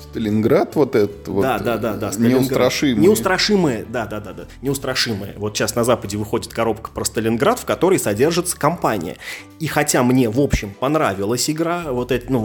Сталинград вот этот вот. Да, да, да, да. Неустрашимый. Неустрашимые, да, да, да, да. Неустрашимые. Вот сейчас на Западе выходит коробка про Сталинград, в которой содержится компания. И хотя мне, в общем, понравилась игра, вот, это, ну,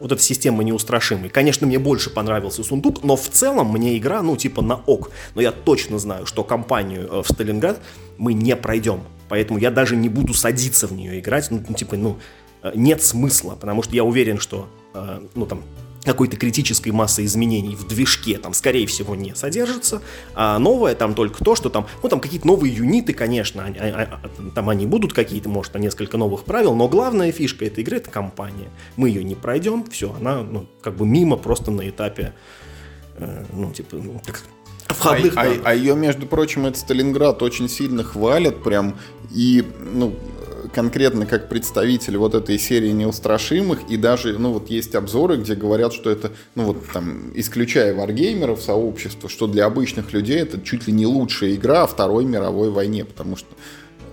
вот эта система неустрашимой, конечно, мне больше понравился сундук, но в целом мне игра, ну, типа на ок. Но я точно знаю, что компанию э, в Сталинград мы не пройдем. Поэтому я даже не буду садиться в нее играть. Ну, типа, ну, э, нет смысла, потому что я уверен, что, э, ну, там, какой-то критической массы изменений в движке там, скорее всего, не содержится, а новое там только то, что там, ну, там какие-то новые юниты, конечно, они, а, а, там они будут какие-то, может, на несколько новых правил, но главная фишка этой игры — это компания. Мы ее не пройдем, все, она, ну, как бы мимо просто на этапе, э, ну, типа, ну, как входных. А, а, а ее, между прочим, этот Сталинград очень сильно хвалят прям, и, ну, конкретно как представитель вот этой серии неустрашимых, и даже, ну вот есть обзоры, где говорят, что это, ну вот там, исключая варгеймеров сообщества, что для обычных людей это чуть ли не лучшая игра о Второй мировой войне, потому что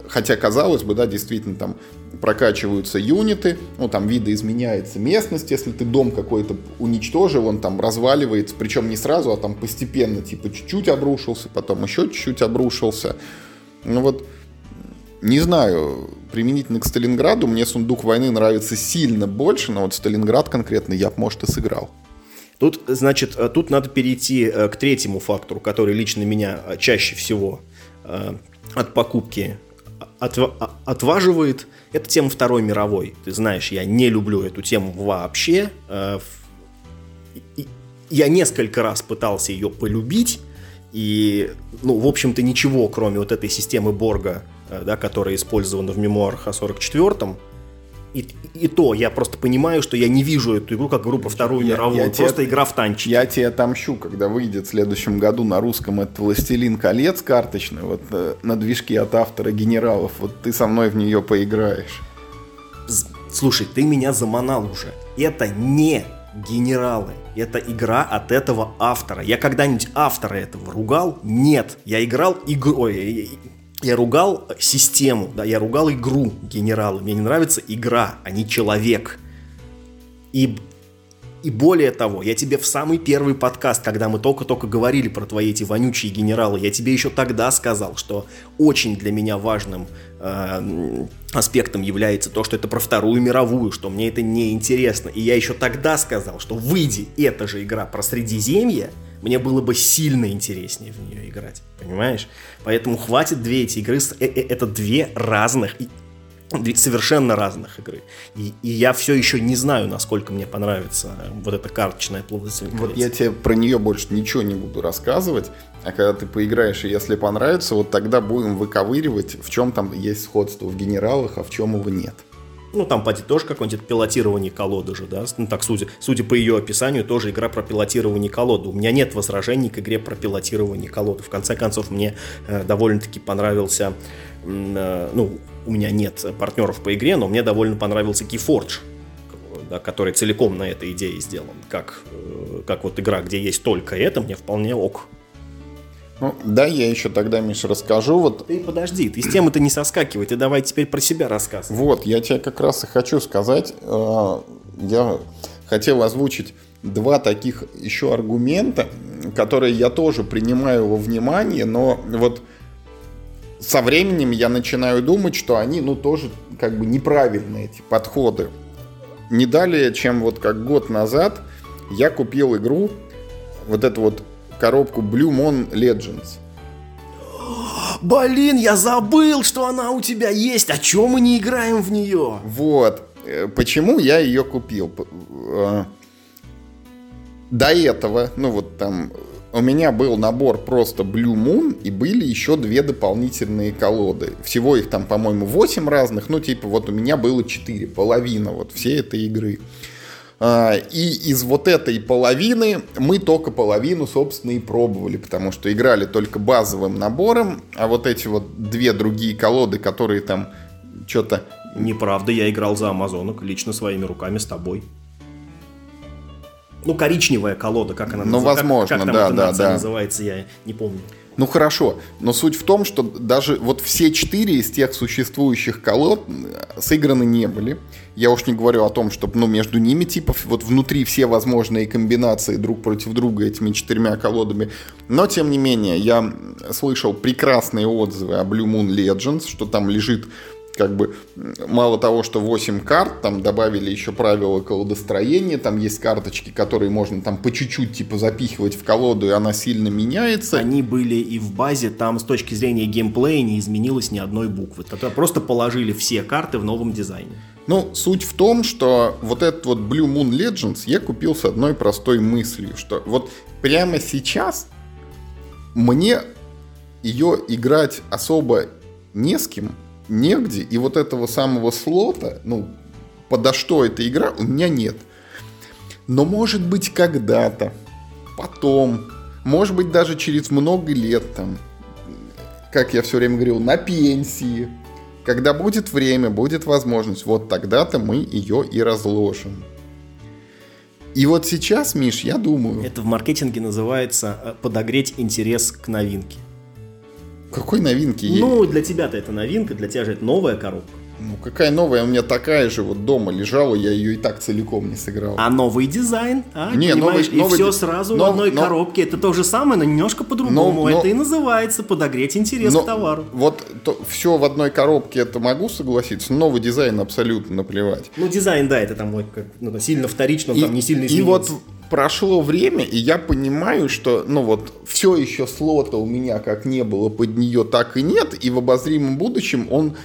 Хотя, казалось бы, да, действительно, там прокачиваются юниты, ну, там видоизменяется местность, если ты дом какой-то уничтожил, он там разваливается, причем не сразу, а там постепенно, типа, чуть-чуть обрушился, потом еще чуть-чуть обрушился. Ну вот, не знаю, применительно к Сталинграду мне «Сундук войны» нравится сильно больше, но вот Сталинград конкретно я бы, может, и сыграл. Тут, значит, э, тут надо перейти э, к третьему фактору, который лично меня э, чаще всего от покупки отваживает. Это тема Второй мировой. Ты знаешь, я не люблю эту тему вообще. Я несколько раз пытался ее полюбить, и, ну, в общем-то, ничего, кроме вот этой системы Борга, да, которая использована в мемуарах о 44-м, и, и то я просто понимаю, что я не вижу эту игру как игру по Вторую я, мировую. Я просто тебе, игра в танчики. Я тебе отомщу, когда выйдет в следующем году на русском этот «Властелин колец» карточный, вот э, на движке от автора генералов. Вот ты со мной в нее поиграешь. Слушай, ты меня заманал уже. Это не генералы. Это игра от этого автора. Я когда-нибудь автора этого ругал? Нет. Я играл игру... Я ругал систему, да, я ругал игру генерала. Мне не нравится игра, а не человек. И и более того, я тебе в самый первый подкаст, когда мы только-только говорили про твои эти вонючие генералы, я тебе еще тогда сказал, что очень для меня важным э, аспектом является то, что это про Вторую мировую, что мне это не интересно. И я еще тогда сказал, что выйди эта же игра про Средиземье, мне было бы сильно интереснее в нее играть, понимаешь? Поэтому хватит две эти игры, э, э, это две разных совершенно разных игры. И, и я все еще не знаю, насколько мне понравится вот эта карточная плодоценка. Вот я тебе про нее больше ничего не буду рассказывать, а когда ты поиграешь, и если понравится, вот тогда будем выковыривать, в чем там есть сходство в генералах, а в чем его нет. Ну, там, поди, тоже какое-нибудь пилотирование колоды же, да? Ну, так, судя, судя по ее описанию, тоже игра про пилотирование колоды. У меня нет возражений к игре про пилотирование колоды. В конце концов, мне э, довольно-таки понравился, э, ну, у меня нет партнеров по игре, но мне довольно понравился Keyforge, да, который целиком на этой идее сделан. Как, э, как вот игра, где есть только это, мне вполне ок. Ну, да, я еще тогда, Миша, расскажу. Вот... Ты подожди, ты с темы-то не соскакивай, ты давай теперь про себя рассказывай. Вот, я тебе как раз и хочу сказать. Э, я хотел озвучить два таких еще аргумента, которые я тоже принимаю во внимание, но вот со временем я начинаю думать, что они, ну, тоже как бы неправильные эти подходы. Не далее, чем вот как год назад я купил игру, вот эту вот коробку Blue Moon Legends. Блин, я забыл, что она у тебя есть. А чем мы не играем в нее? Вот. Э, почему я ее купил? Э, до этого, ну вот там у меня был набор просто Blue Moon, и были еще две дополнительные колоды. Всего их там, по-моему, 8 разных, ну, типа, вот у меня было 4, половина вот всей этой игры. А, и из вот этой половины мы только половину, собственно, и пробовали, потому что играли только базовым набором, а вот эти вот две другие колоды, которые там что-то... Неправда, я играл за Амазонок лично своими руками с тобой ну, коричневая колода, как она ну, называется. Ну, возможно, как, как там да, да, да. называется, я не помню. Ну хорошо, но суть в том, что даже вот все четыре из тех существующих колод сыграны не были. Я уж не говорю о том, чтобы ну, между ними типа вот внутри все возможные комбинации друг против друга этими четырьмя колодами. Но тем не менее, я слышал прекрасные отзывы о Blue Moon Legends, что там лежит как бы мало того, что 8 карт, там добавили еще правила колодостроения, там есть карточки, которые можно там по чуть-чуть типа запихивать в колоду, и она сильно меняется. Они были и в базе, там с точки зрения геймплея не изменилось ни одной буквы. Тогда просто положили все карты в новом дизайне. Ну, суть в том, что вот этот вот Blue Moon Legends я купил с одной простой мыслью, что вот прямо сейчас мне ее играть особо не с кем, негде, и вот этого самого слота, ну, подо что эта игра, у меня нет. Но может быть когда-то, потом, может быть даже через много лет, там, как я все время говорил, на пенсии, когда будет время, будет возможность, вот тогда-то мы ее и разложим. И вот сейчас, Миш, я думаю... Это в маркетинге называется э, подогреть интерес к новинке. Какой новинки? Ну, для тебя-то это новинка, для тебя же это новая коробка. Ну, какая новая? У меня такая же вот дома лежала, я ее и так целиком не сыграл. А новый дизайн? А, не, новый, и новый, все сразу но, в одной но, коробке. Это то же самое, но немножко по-другому. Но, это и называется подогреть интерес но, к товару. Вот то, все в одной коробке, это могу согласиться. Новый дизайн абсолютно наплевать. Ну, дизайн, да, это там как, ну, сильно вторично, и, там не сильно изменился. И вот прошло время, и я понимаю, что, ну вот, все еще слота у меня как не было под нее, так и нет, и в обозримом будущем он,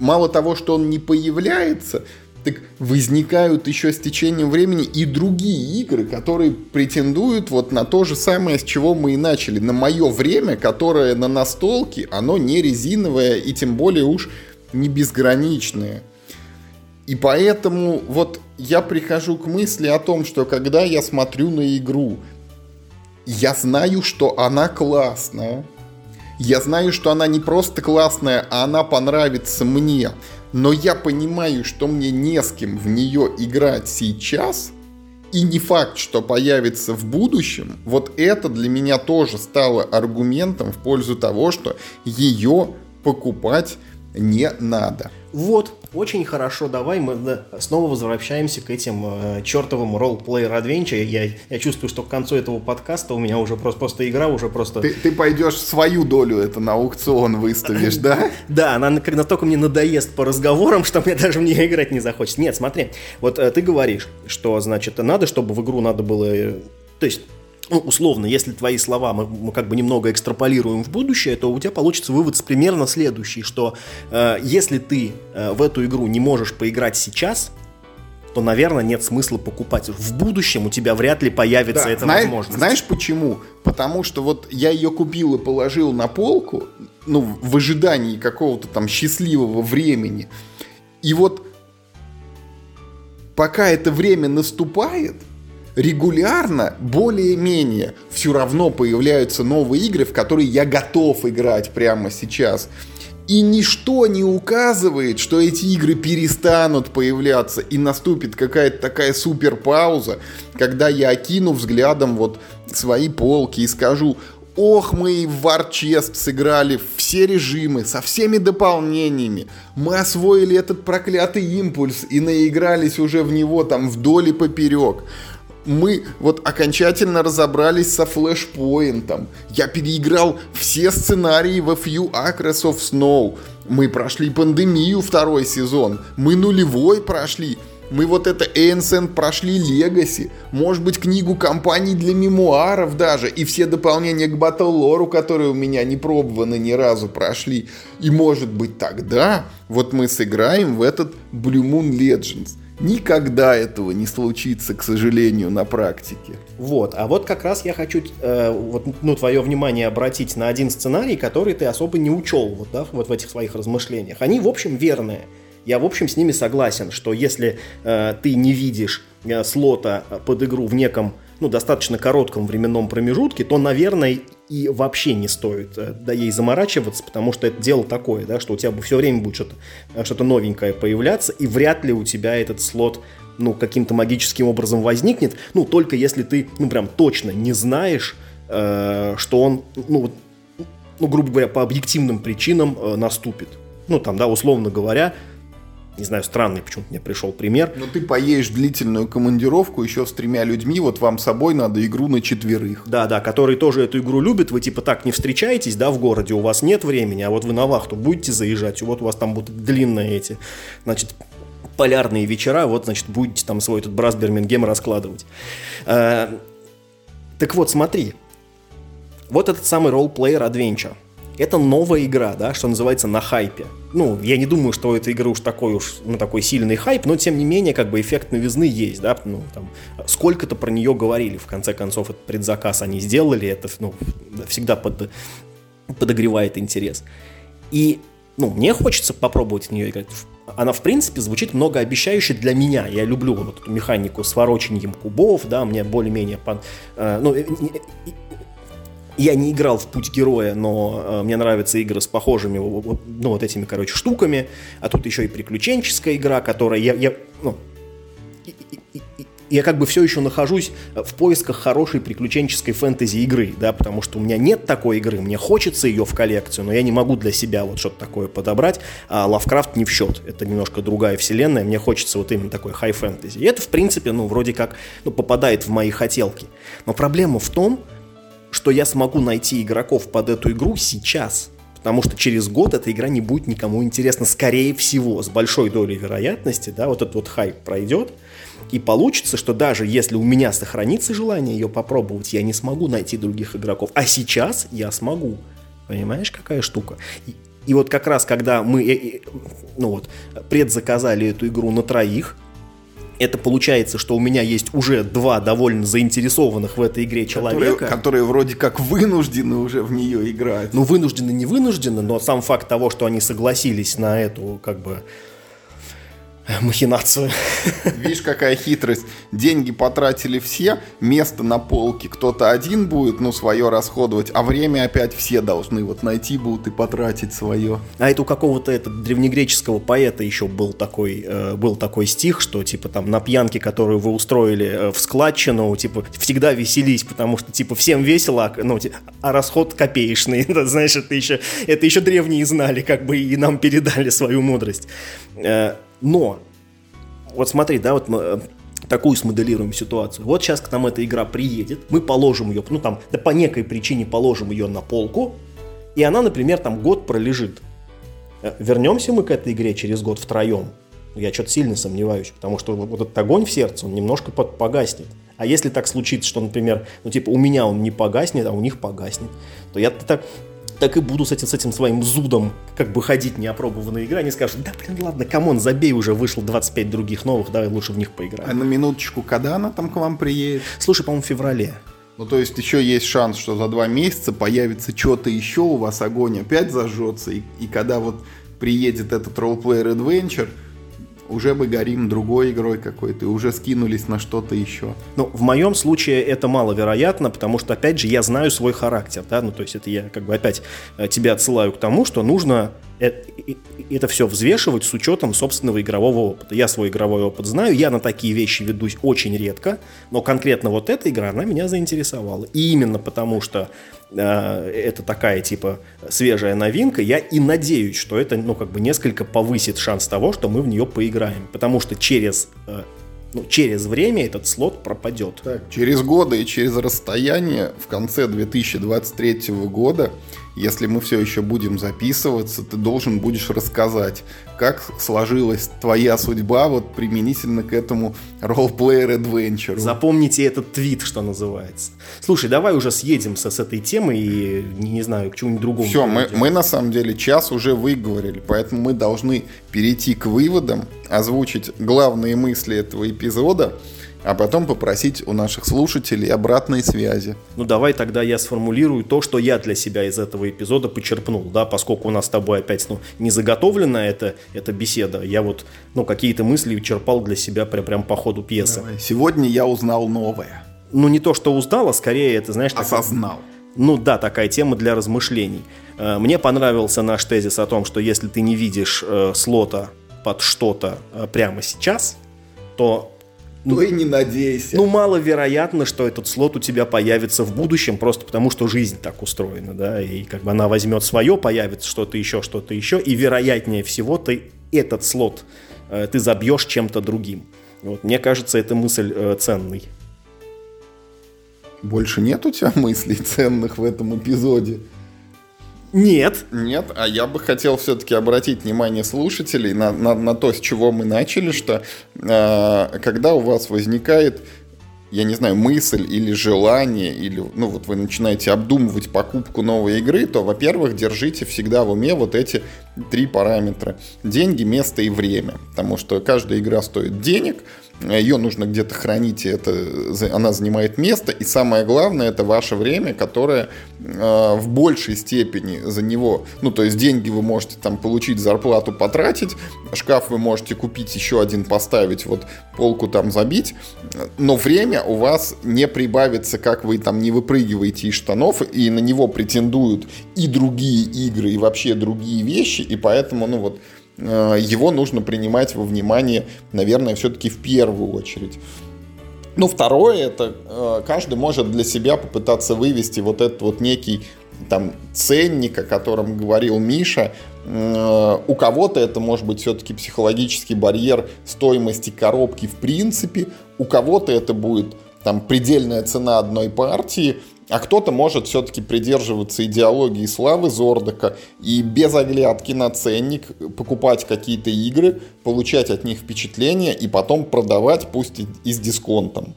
мало того, что он не появляется, так возникают еще с течением времени и другие игры, которые претендуют вот на то же самое, с чего мы и начали. На мое время, которое на настолке, оно не резиновое и тем более уж не безграничное. И поэтому вот я прихожу к мысли о том, что когда я смотрю на игру, я знаю, что она классная. Я знаю, что она не просто классная, а она понравится мне. Но я понимаю, что мне не с кем в нее играть сейчас. И не факт, что появится в будущем. Вот это для меня тоже стало аргументом в пользу того, что ее покупать не надо. Вот, очень хорошо, давай мы снова возвращаемся к этим э, чертовым ролл-плеер adventure. Я, я чувствую, что к концу этого подкаста у меня уже просто, просто игра уже просто... Ты, ты пойдешь свою долю это на аукцион выставишь, (laughs) да? Да, она настолько мне надоест по разговорам, (laughs) что мне даже мне играть не захочется. Нет, смотри, вот э, ты говоришь, что, значит, надо, чтобы в игру надо было... Э, то есть ну, условно, если твои слова мы, мы как бы немного экстраполируем в будущее, то у тебя получится вывод примерно следующий, что э, если ты э, в эту игру не можешь поиграть сейчас, то, наверное, нет смысла покупать. В будущем у тебя вряд ли появится да, эта знаешь, возможность. Знаешь почему? Потому что вот я ее купил и положил на полку, ну, в ожидании какого-то там счастливого времени. И вот пока это время наступает, регулярно, более-менее, все равно появляются новые игры, в которые я готов играть прямо сейчас. И ничто не указывает, что эти игры перестанут появляться и наступит какая-то такая супер пауза, когда я окину взглядом вот свои полки и скажу, Ох, мы в Warchest сыграли все режимы со всеми дополнениями. Мы освоили этот проклятый импульс и наигрались уже в него там вдоль и поперек мы вот окончательно разобрались со флешпоинтом. Я переиграл все сценарии в Few Acres of Snow. Мы прошли пандемию второй сезон. Мы нулевой прошли. Мы вот это Ancient прошли Legacy, может быть книгу компаний для мемуаров даже, и все дополнения к Lore, которые у меня не пробованы ни разу прошли. И может быть тогда вот мы сыграем в этот Blue Moon Legends. Никогда этого не случится, к сожалению, на практике. Вот, а вот как раз я хочу э, вот, ну, твое внимание обратить на один сценарий, который ты особо не учел вот, да, вот в этих своих размышлениях. Они, в общем, верные. Я, в общем, с ними согласен, что если э, ты не видишь э, слота под игру в неком ну, достаточно коротком временном промежутке, то, наверное, и вообще не стоит э, да, ей заморачиваться, потому что это дело такое, да, что у тебя все время будет что-то э, что новенькое появляться, и вряд ли у тебя этот слот ну, каким-то магическим образом возникнет, ну, только если ты, ну, прям точно не знаешь, э, что он, ну, ну, грубо говоря, по объективным причинам э, наступит. Ну, там, да, условно говоря, не знаю, странный почему-то мне пришел пример. Но ты поедешь длительную командировку еще с тремя людьми, вот вам с собой надо игру на четверых. Да, да, которые тоже эту игру любят, вы типа так не встречаетесь, да, в городе, у вас нет времени, а вот вы на вахту будете заезжать, и вот у вас там будут длинные эти, значит, полярные вечера, вот, значит, будете там свой этот Брас Бирмингем раскладывать. Э, так вот, смотри, вот этот самый ролл-плеер Adventure – это новая игра, да, что называется, на хайпе. Ну, я не думаю, что у этой игры уж такой уж, ну, такой сильный хайп, но тем не менее, как бы эффект новизны есть, да, ну, там, сколько-то про нее говорили, в конце концов, этот предзаказ они сделали, это, ну, всегда под, подогревает интерес. И, ну, мне хочется попробовать в нее играть. Она, в принципе, звучит многообещающе для меня. Я люблю вот эту механику с ворочением кубов, да, мне более-менее... Э, ну, я не играл в путь героя, но э, мне нравятся игры с похожими, ну, вот этими, короче, штуками. А тут еще и приключенческая игра, которая я, я ну, я как бы все еще нахожусь в поисках хорошей приключенческой фэнтези игры, да, потому что у меня нет такой игры, мне хочется ее в коллекцию, но я не могу для себя вот что-то такое подобрать, а Лавкрафт не в счет, это немножко другая вселенная, мне хочется вот именно такой хай фэнтези. И это, в принципе, ну, вроде как, ну, попадает в мои хотелки. Но проблема в том, что я смогу найти игроков под эту игру сейчас. Потому что через год эта игра не будет никому интересна, скорее всего, с большой долей вероятности, да, вот этот вот хайп пройдет, и получится, что даже если у меня сохранится желание ее попробовать, я не смогу найти других игроков. А сейчас я смогу. Понимаешь, какая штука? И, и вот как раз, когда мы э, э, ну вот, предзаказали эту игру на троих, это получается, что у меня есть уже два довольно заинтересованных в этой игре человека. Которые, которые вроде как вынуждены уже в нее играть. Ну, вынуждены, не вынуждены, но сам факт того, что они согласились на эту, как бы, махинацию. Видишь, какая хитрость. Деньги потратили все, место на полке кто-то один будет, ну, свое расходовать, а время опять все должны вот найти будут и потратить свое. А это у какого-то это, древнегреческого поэта еще был такой, э, был такой стих, что типа там на пьянке, которую вы устроили э, в складчину, типа всегда веселись, потому что типа всем весело, а, ну, а расход копеечный. (laughs) знаешь, это еще, это еще древние знали, как бы и нам передали свою мудрость. Э, но, вот смотри, да, вот мы э, такую смоделируем ситуацию. Вот сейчас к нам эта игра приедет, мы положим ее, ну там, да по некой причине положим ее на полку, и она, например, там год пролежит. Э, вернемся мы к этой игре через год втроем. Я что-то сильно сомневаюсь, потому что вот этот огонь в сердце, он немножко погаснет. А если так случится, что, например, ну типа у меня он не погаснет, а у них погаснет, то я так так и буду с этим, с этим своим зудом как бы ходить неопробованные игры, они скажут, да блин, ладно, come on, забей уже, вышло 25 других новых, давай лучше в них поиграем. А на минуточку, когда она там к вам приедет? Слушай, по-моему, в феврале. Ну, то есть еще есть шанс, что за два месяца появится что-то еще, у вас огонь опять зажжется, и, и когда вот приедет этот Roll Player Adventures, уже бы горим другой игрой какой-то, уже скинулись на что-то еще. Ну, в моем случае это маловероятно, потому что, опять же, я знаю свой характер, да, ну, то есть это я как бы опять э, тебя отсылаю к тому, что нужно это все взвешивать с учетом собственного игрового опыта. Я свой игровой опыт знаю, я на такие вещи ведусь очень редко, но конкретно вот эта игра, она меня заинтересовала. И именно потому, что э, это такая типа свежая новинка, я и надеюсь, что это ну как бы несколько повысит шанс того, что мы в нее поиграем. Потому что через э, ну, через время этот слот пропадет. Так, через годы и через расстояние в конце 2023 года если мы все еще будем записываться, ты должен будешь рассказать, как сложилась твоя судьба вот применительно к этому ролл-плеер adventure. Запомните этот твит, что называется. Слушай, давай уже съедем с, с этой темы и, не, не знаю, к чему-нибудь другому. Все, мы, мы на самом деле час уже выговорили, поэтому мы должны перейти к выводам, озвучить главные мысли этого эпизода – а потом попросить у наших слушателей обратной связи. Ну давай тогда я сформулирую то, что я для себя из этого эпизода почерпнул, да, поскольку у нас с тобой опять ну, не заготовлена эта, эта беседа, я вот ну, какие-то мысли черпал для себя прям, прям по ходу пьесы. Давай. Сегодня я узнал новое. Ну не то, что узнал, а скорее это, знаешь... Осознал. Так, ну да, такая тема для размышлений. Э, мне понравился наш тезис о том, что если ты не видишь э, слота под что-то э, прямо сейчас, то то и не надейся. Ну, маловероятно, что этот слот у тебя появится в будущем, просто потому что жизнь так устроена, да, и как бы она возьмет свое, появится что-то еще, что-то еще, и вероятнее всего ты этот слот э, ты забьешь чем-то другим. Вот, мне кажется, эта мысль э, ценной. Больше нет у тебя (laughs) мыслей ценных в этом эпизоде? Нет. Нет, а я бы хотел все-таки обратить внимание слушателей на, на, на то, с чего мы начали, что э, когда у вас возникает, я не знаю, мысль или желание, или, ну вот вы начинаете обдумывать покупку новой игры, то, во-первых, держите всегда в уме вот эти три параметра. Деньги, место и время. Потому что каждая игра стоит денег, ее нужно где-то хранить, и это, она занимает место. И самое главное, это ваше время, которое э, в большей степени за него, ну, то есть деньги вы можете там получить, зарплату потратить, шкаф вы можете купить еще один, поставить, вот полку там забить, но время у вас не прибавится, как вы там не выпрыгиваете из штанов, и на него претендуют и другие игры, и вообще другие вещи, и поэтому, ну, вот, его нужно принимать во внимание, наверное, все-таки в первую очередь. Ну, второе, это э, каждый может для себя попытаться вывести вот этот вот некий там ценник, о котором говорил Миша. Э, у кого-то это может быть все-таки психологический барьер стоимости коробки в принципе, у кого-то это будет там предельная цена одной партии, а кто-то может все-таки придерживаться идеологии славы Зордака и без оглядки на ценник покупать какие-то игры, получать от них впечатления и потом продавать, пусть и с дисконтом.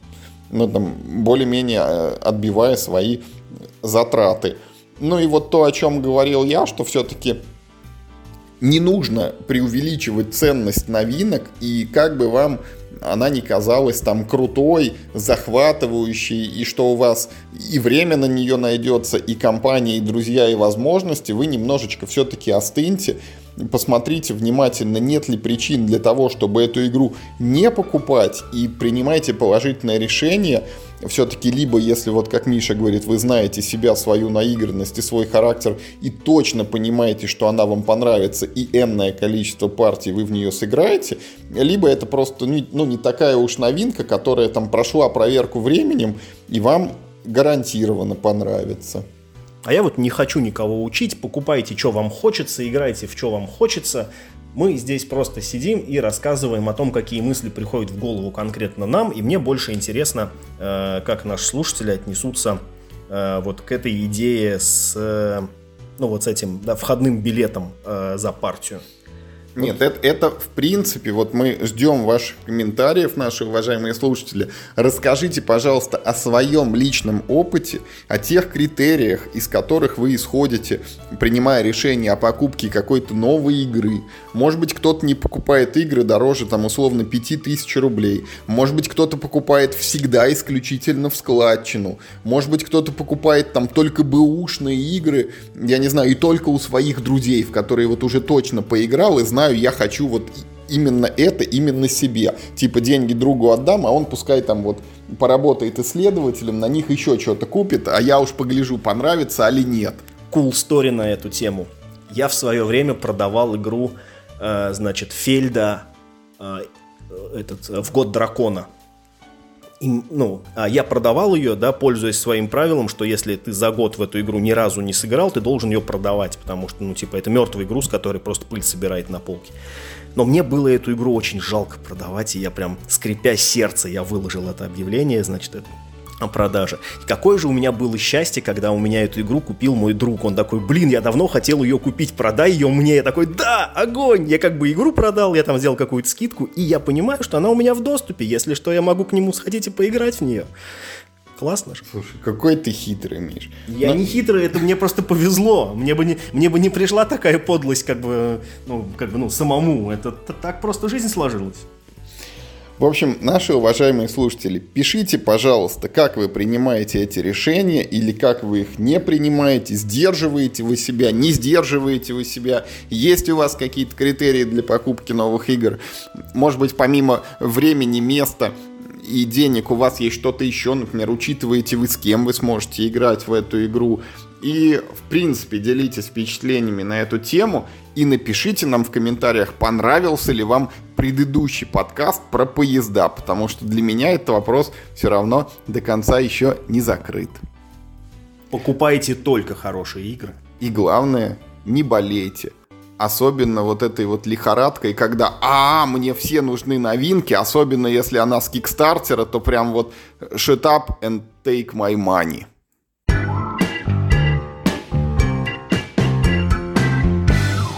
Ну, там, более-менее э, отбивая свои затраты. Ну и вот то, о чем говорил я, что все-таки не нужно преувеличивать ценность новинок, и как бы вам она не казалась там крутой, захватывающей, и что у вас и время на нее найдется, и компания, и друзья, и возможности, вы немножечко все-таки остыньте, посмотрите внимательно, нет ли причин для того, чтобы эту игру не покупать, и принимайте положительное решение – все-таки либо, если вот как Миша говорит, вы знаете себя, свою наигранность и свой характер и точно понимаете, что она вам понравится и энное количество партий вы в нее сыграете, либо это просто ну, не такая уж новинка, которая там прошла проверку временем и вам гарантированно понравится. А я вот не хочу никого учить, покупайте, что вам хочется, играйте в что вам хочется, мы здесь просто сидим и рассказываем о том, какие мысли приходят в голову конкретно нам, и мне больше интересно, э, как наши слушатели отнесутся э, вот к этой идее с, э, ну вот с этим да, входным билетом за партию. Нет, это, это в принципе, вот мы ждем ваших комментариев, наши уважаемые слушатели. Расскажите, пожалуйста, о своем личном опыте, о тех критериях, из которых вы исходите, принимая решение о покупке какой-то новой игры. Может быть, кто-то не покупает игры дороже, там, условно, 5000 рублей. Может быть, кто-то покупает всегда исключительно в складчину. Может быть, кто-то покупает там только бэушные игры, я не знаю, и только у своих друзей, в которые вот уже точно поиграл и знает, знаю, я хочу вот именно это, именно себе. Типа деньги другу отдам, а он пускай там вот поработает исследователем, на них еще что-то купит, а я уж погляжу, понравится или нет. Cool story на эту тему. Я в свое время продавал игру, э, значит, Фельда э, этот, в год дракона ну, а я продавал ее, да, пользуясь своим правилом, что если ты за год в эту игру ни разу не сыграл, ты должен ее продавать, потому что, ну, типа, это мертвый груз, который просто пыль собирает на полке. Но мне было эту игру очень жалко продавать, и я прям, скрипя сердце, я выложил это объявление, значит, это продаже. И какое же у меня было счастье, когда у меня эту игру купил мой друг. Он такой, блин, я давно хотел ее купить, продай ее мне. Я такой, да, огонь! Я как бы игру продал, я там сделал какую-то скидку, и я понимаю, что она у меня в доступе. Если что, я могу к нему сходить и поиграть в нее. Классно же. Слушай, какой ты хитрый, Миш. Я Но... не хитрый, это мне просто повезло. Мне бы не, мне бы не пришла такая подлость, как бы, ну, как бы, ну, самому. Это так просто жизнь сложилась. В общем, наши уважаемые слушатели, пишите, пожалуйста, как вы принимаете эти решения или как вы их не принимаете, сдерживаете вы себя, не сдерживаете вы себя, есть у вас какие-то критерии для покупки новых игр, может быть, помимо времени, места, и денег у вас есть что-то еще, например, учитываете вы с кем вы сможете играть в эту игру, И, в принципе, делитесь впечатлениями на эту тему и напишите нам в комментариях, понравился ли вам предыдущий подкаст про поезда, потому что для меня этот вопрос все равно до конца еще не закрыт. Покупайте только хорошие игры. И главное, не болейте. Особенно вот этой вот лихорадкой, когда «А, мне все нужны новинки», особенно если она с Кикстартера, то прям вот «Shut up and take my money».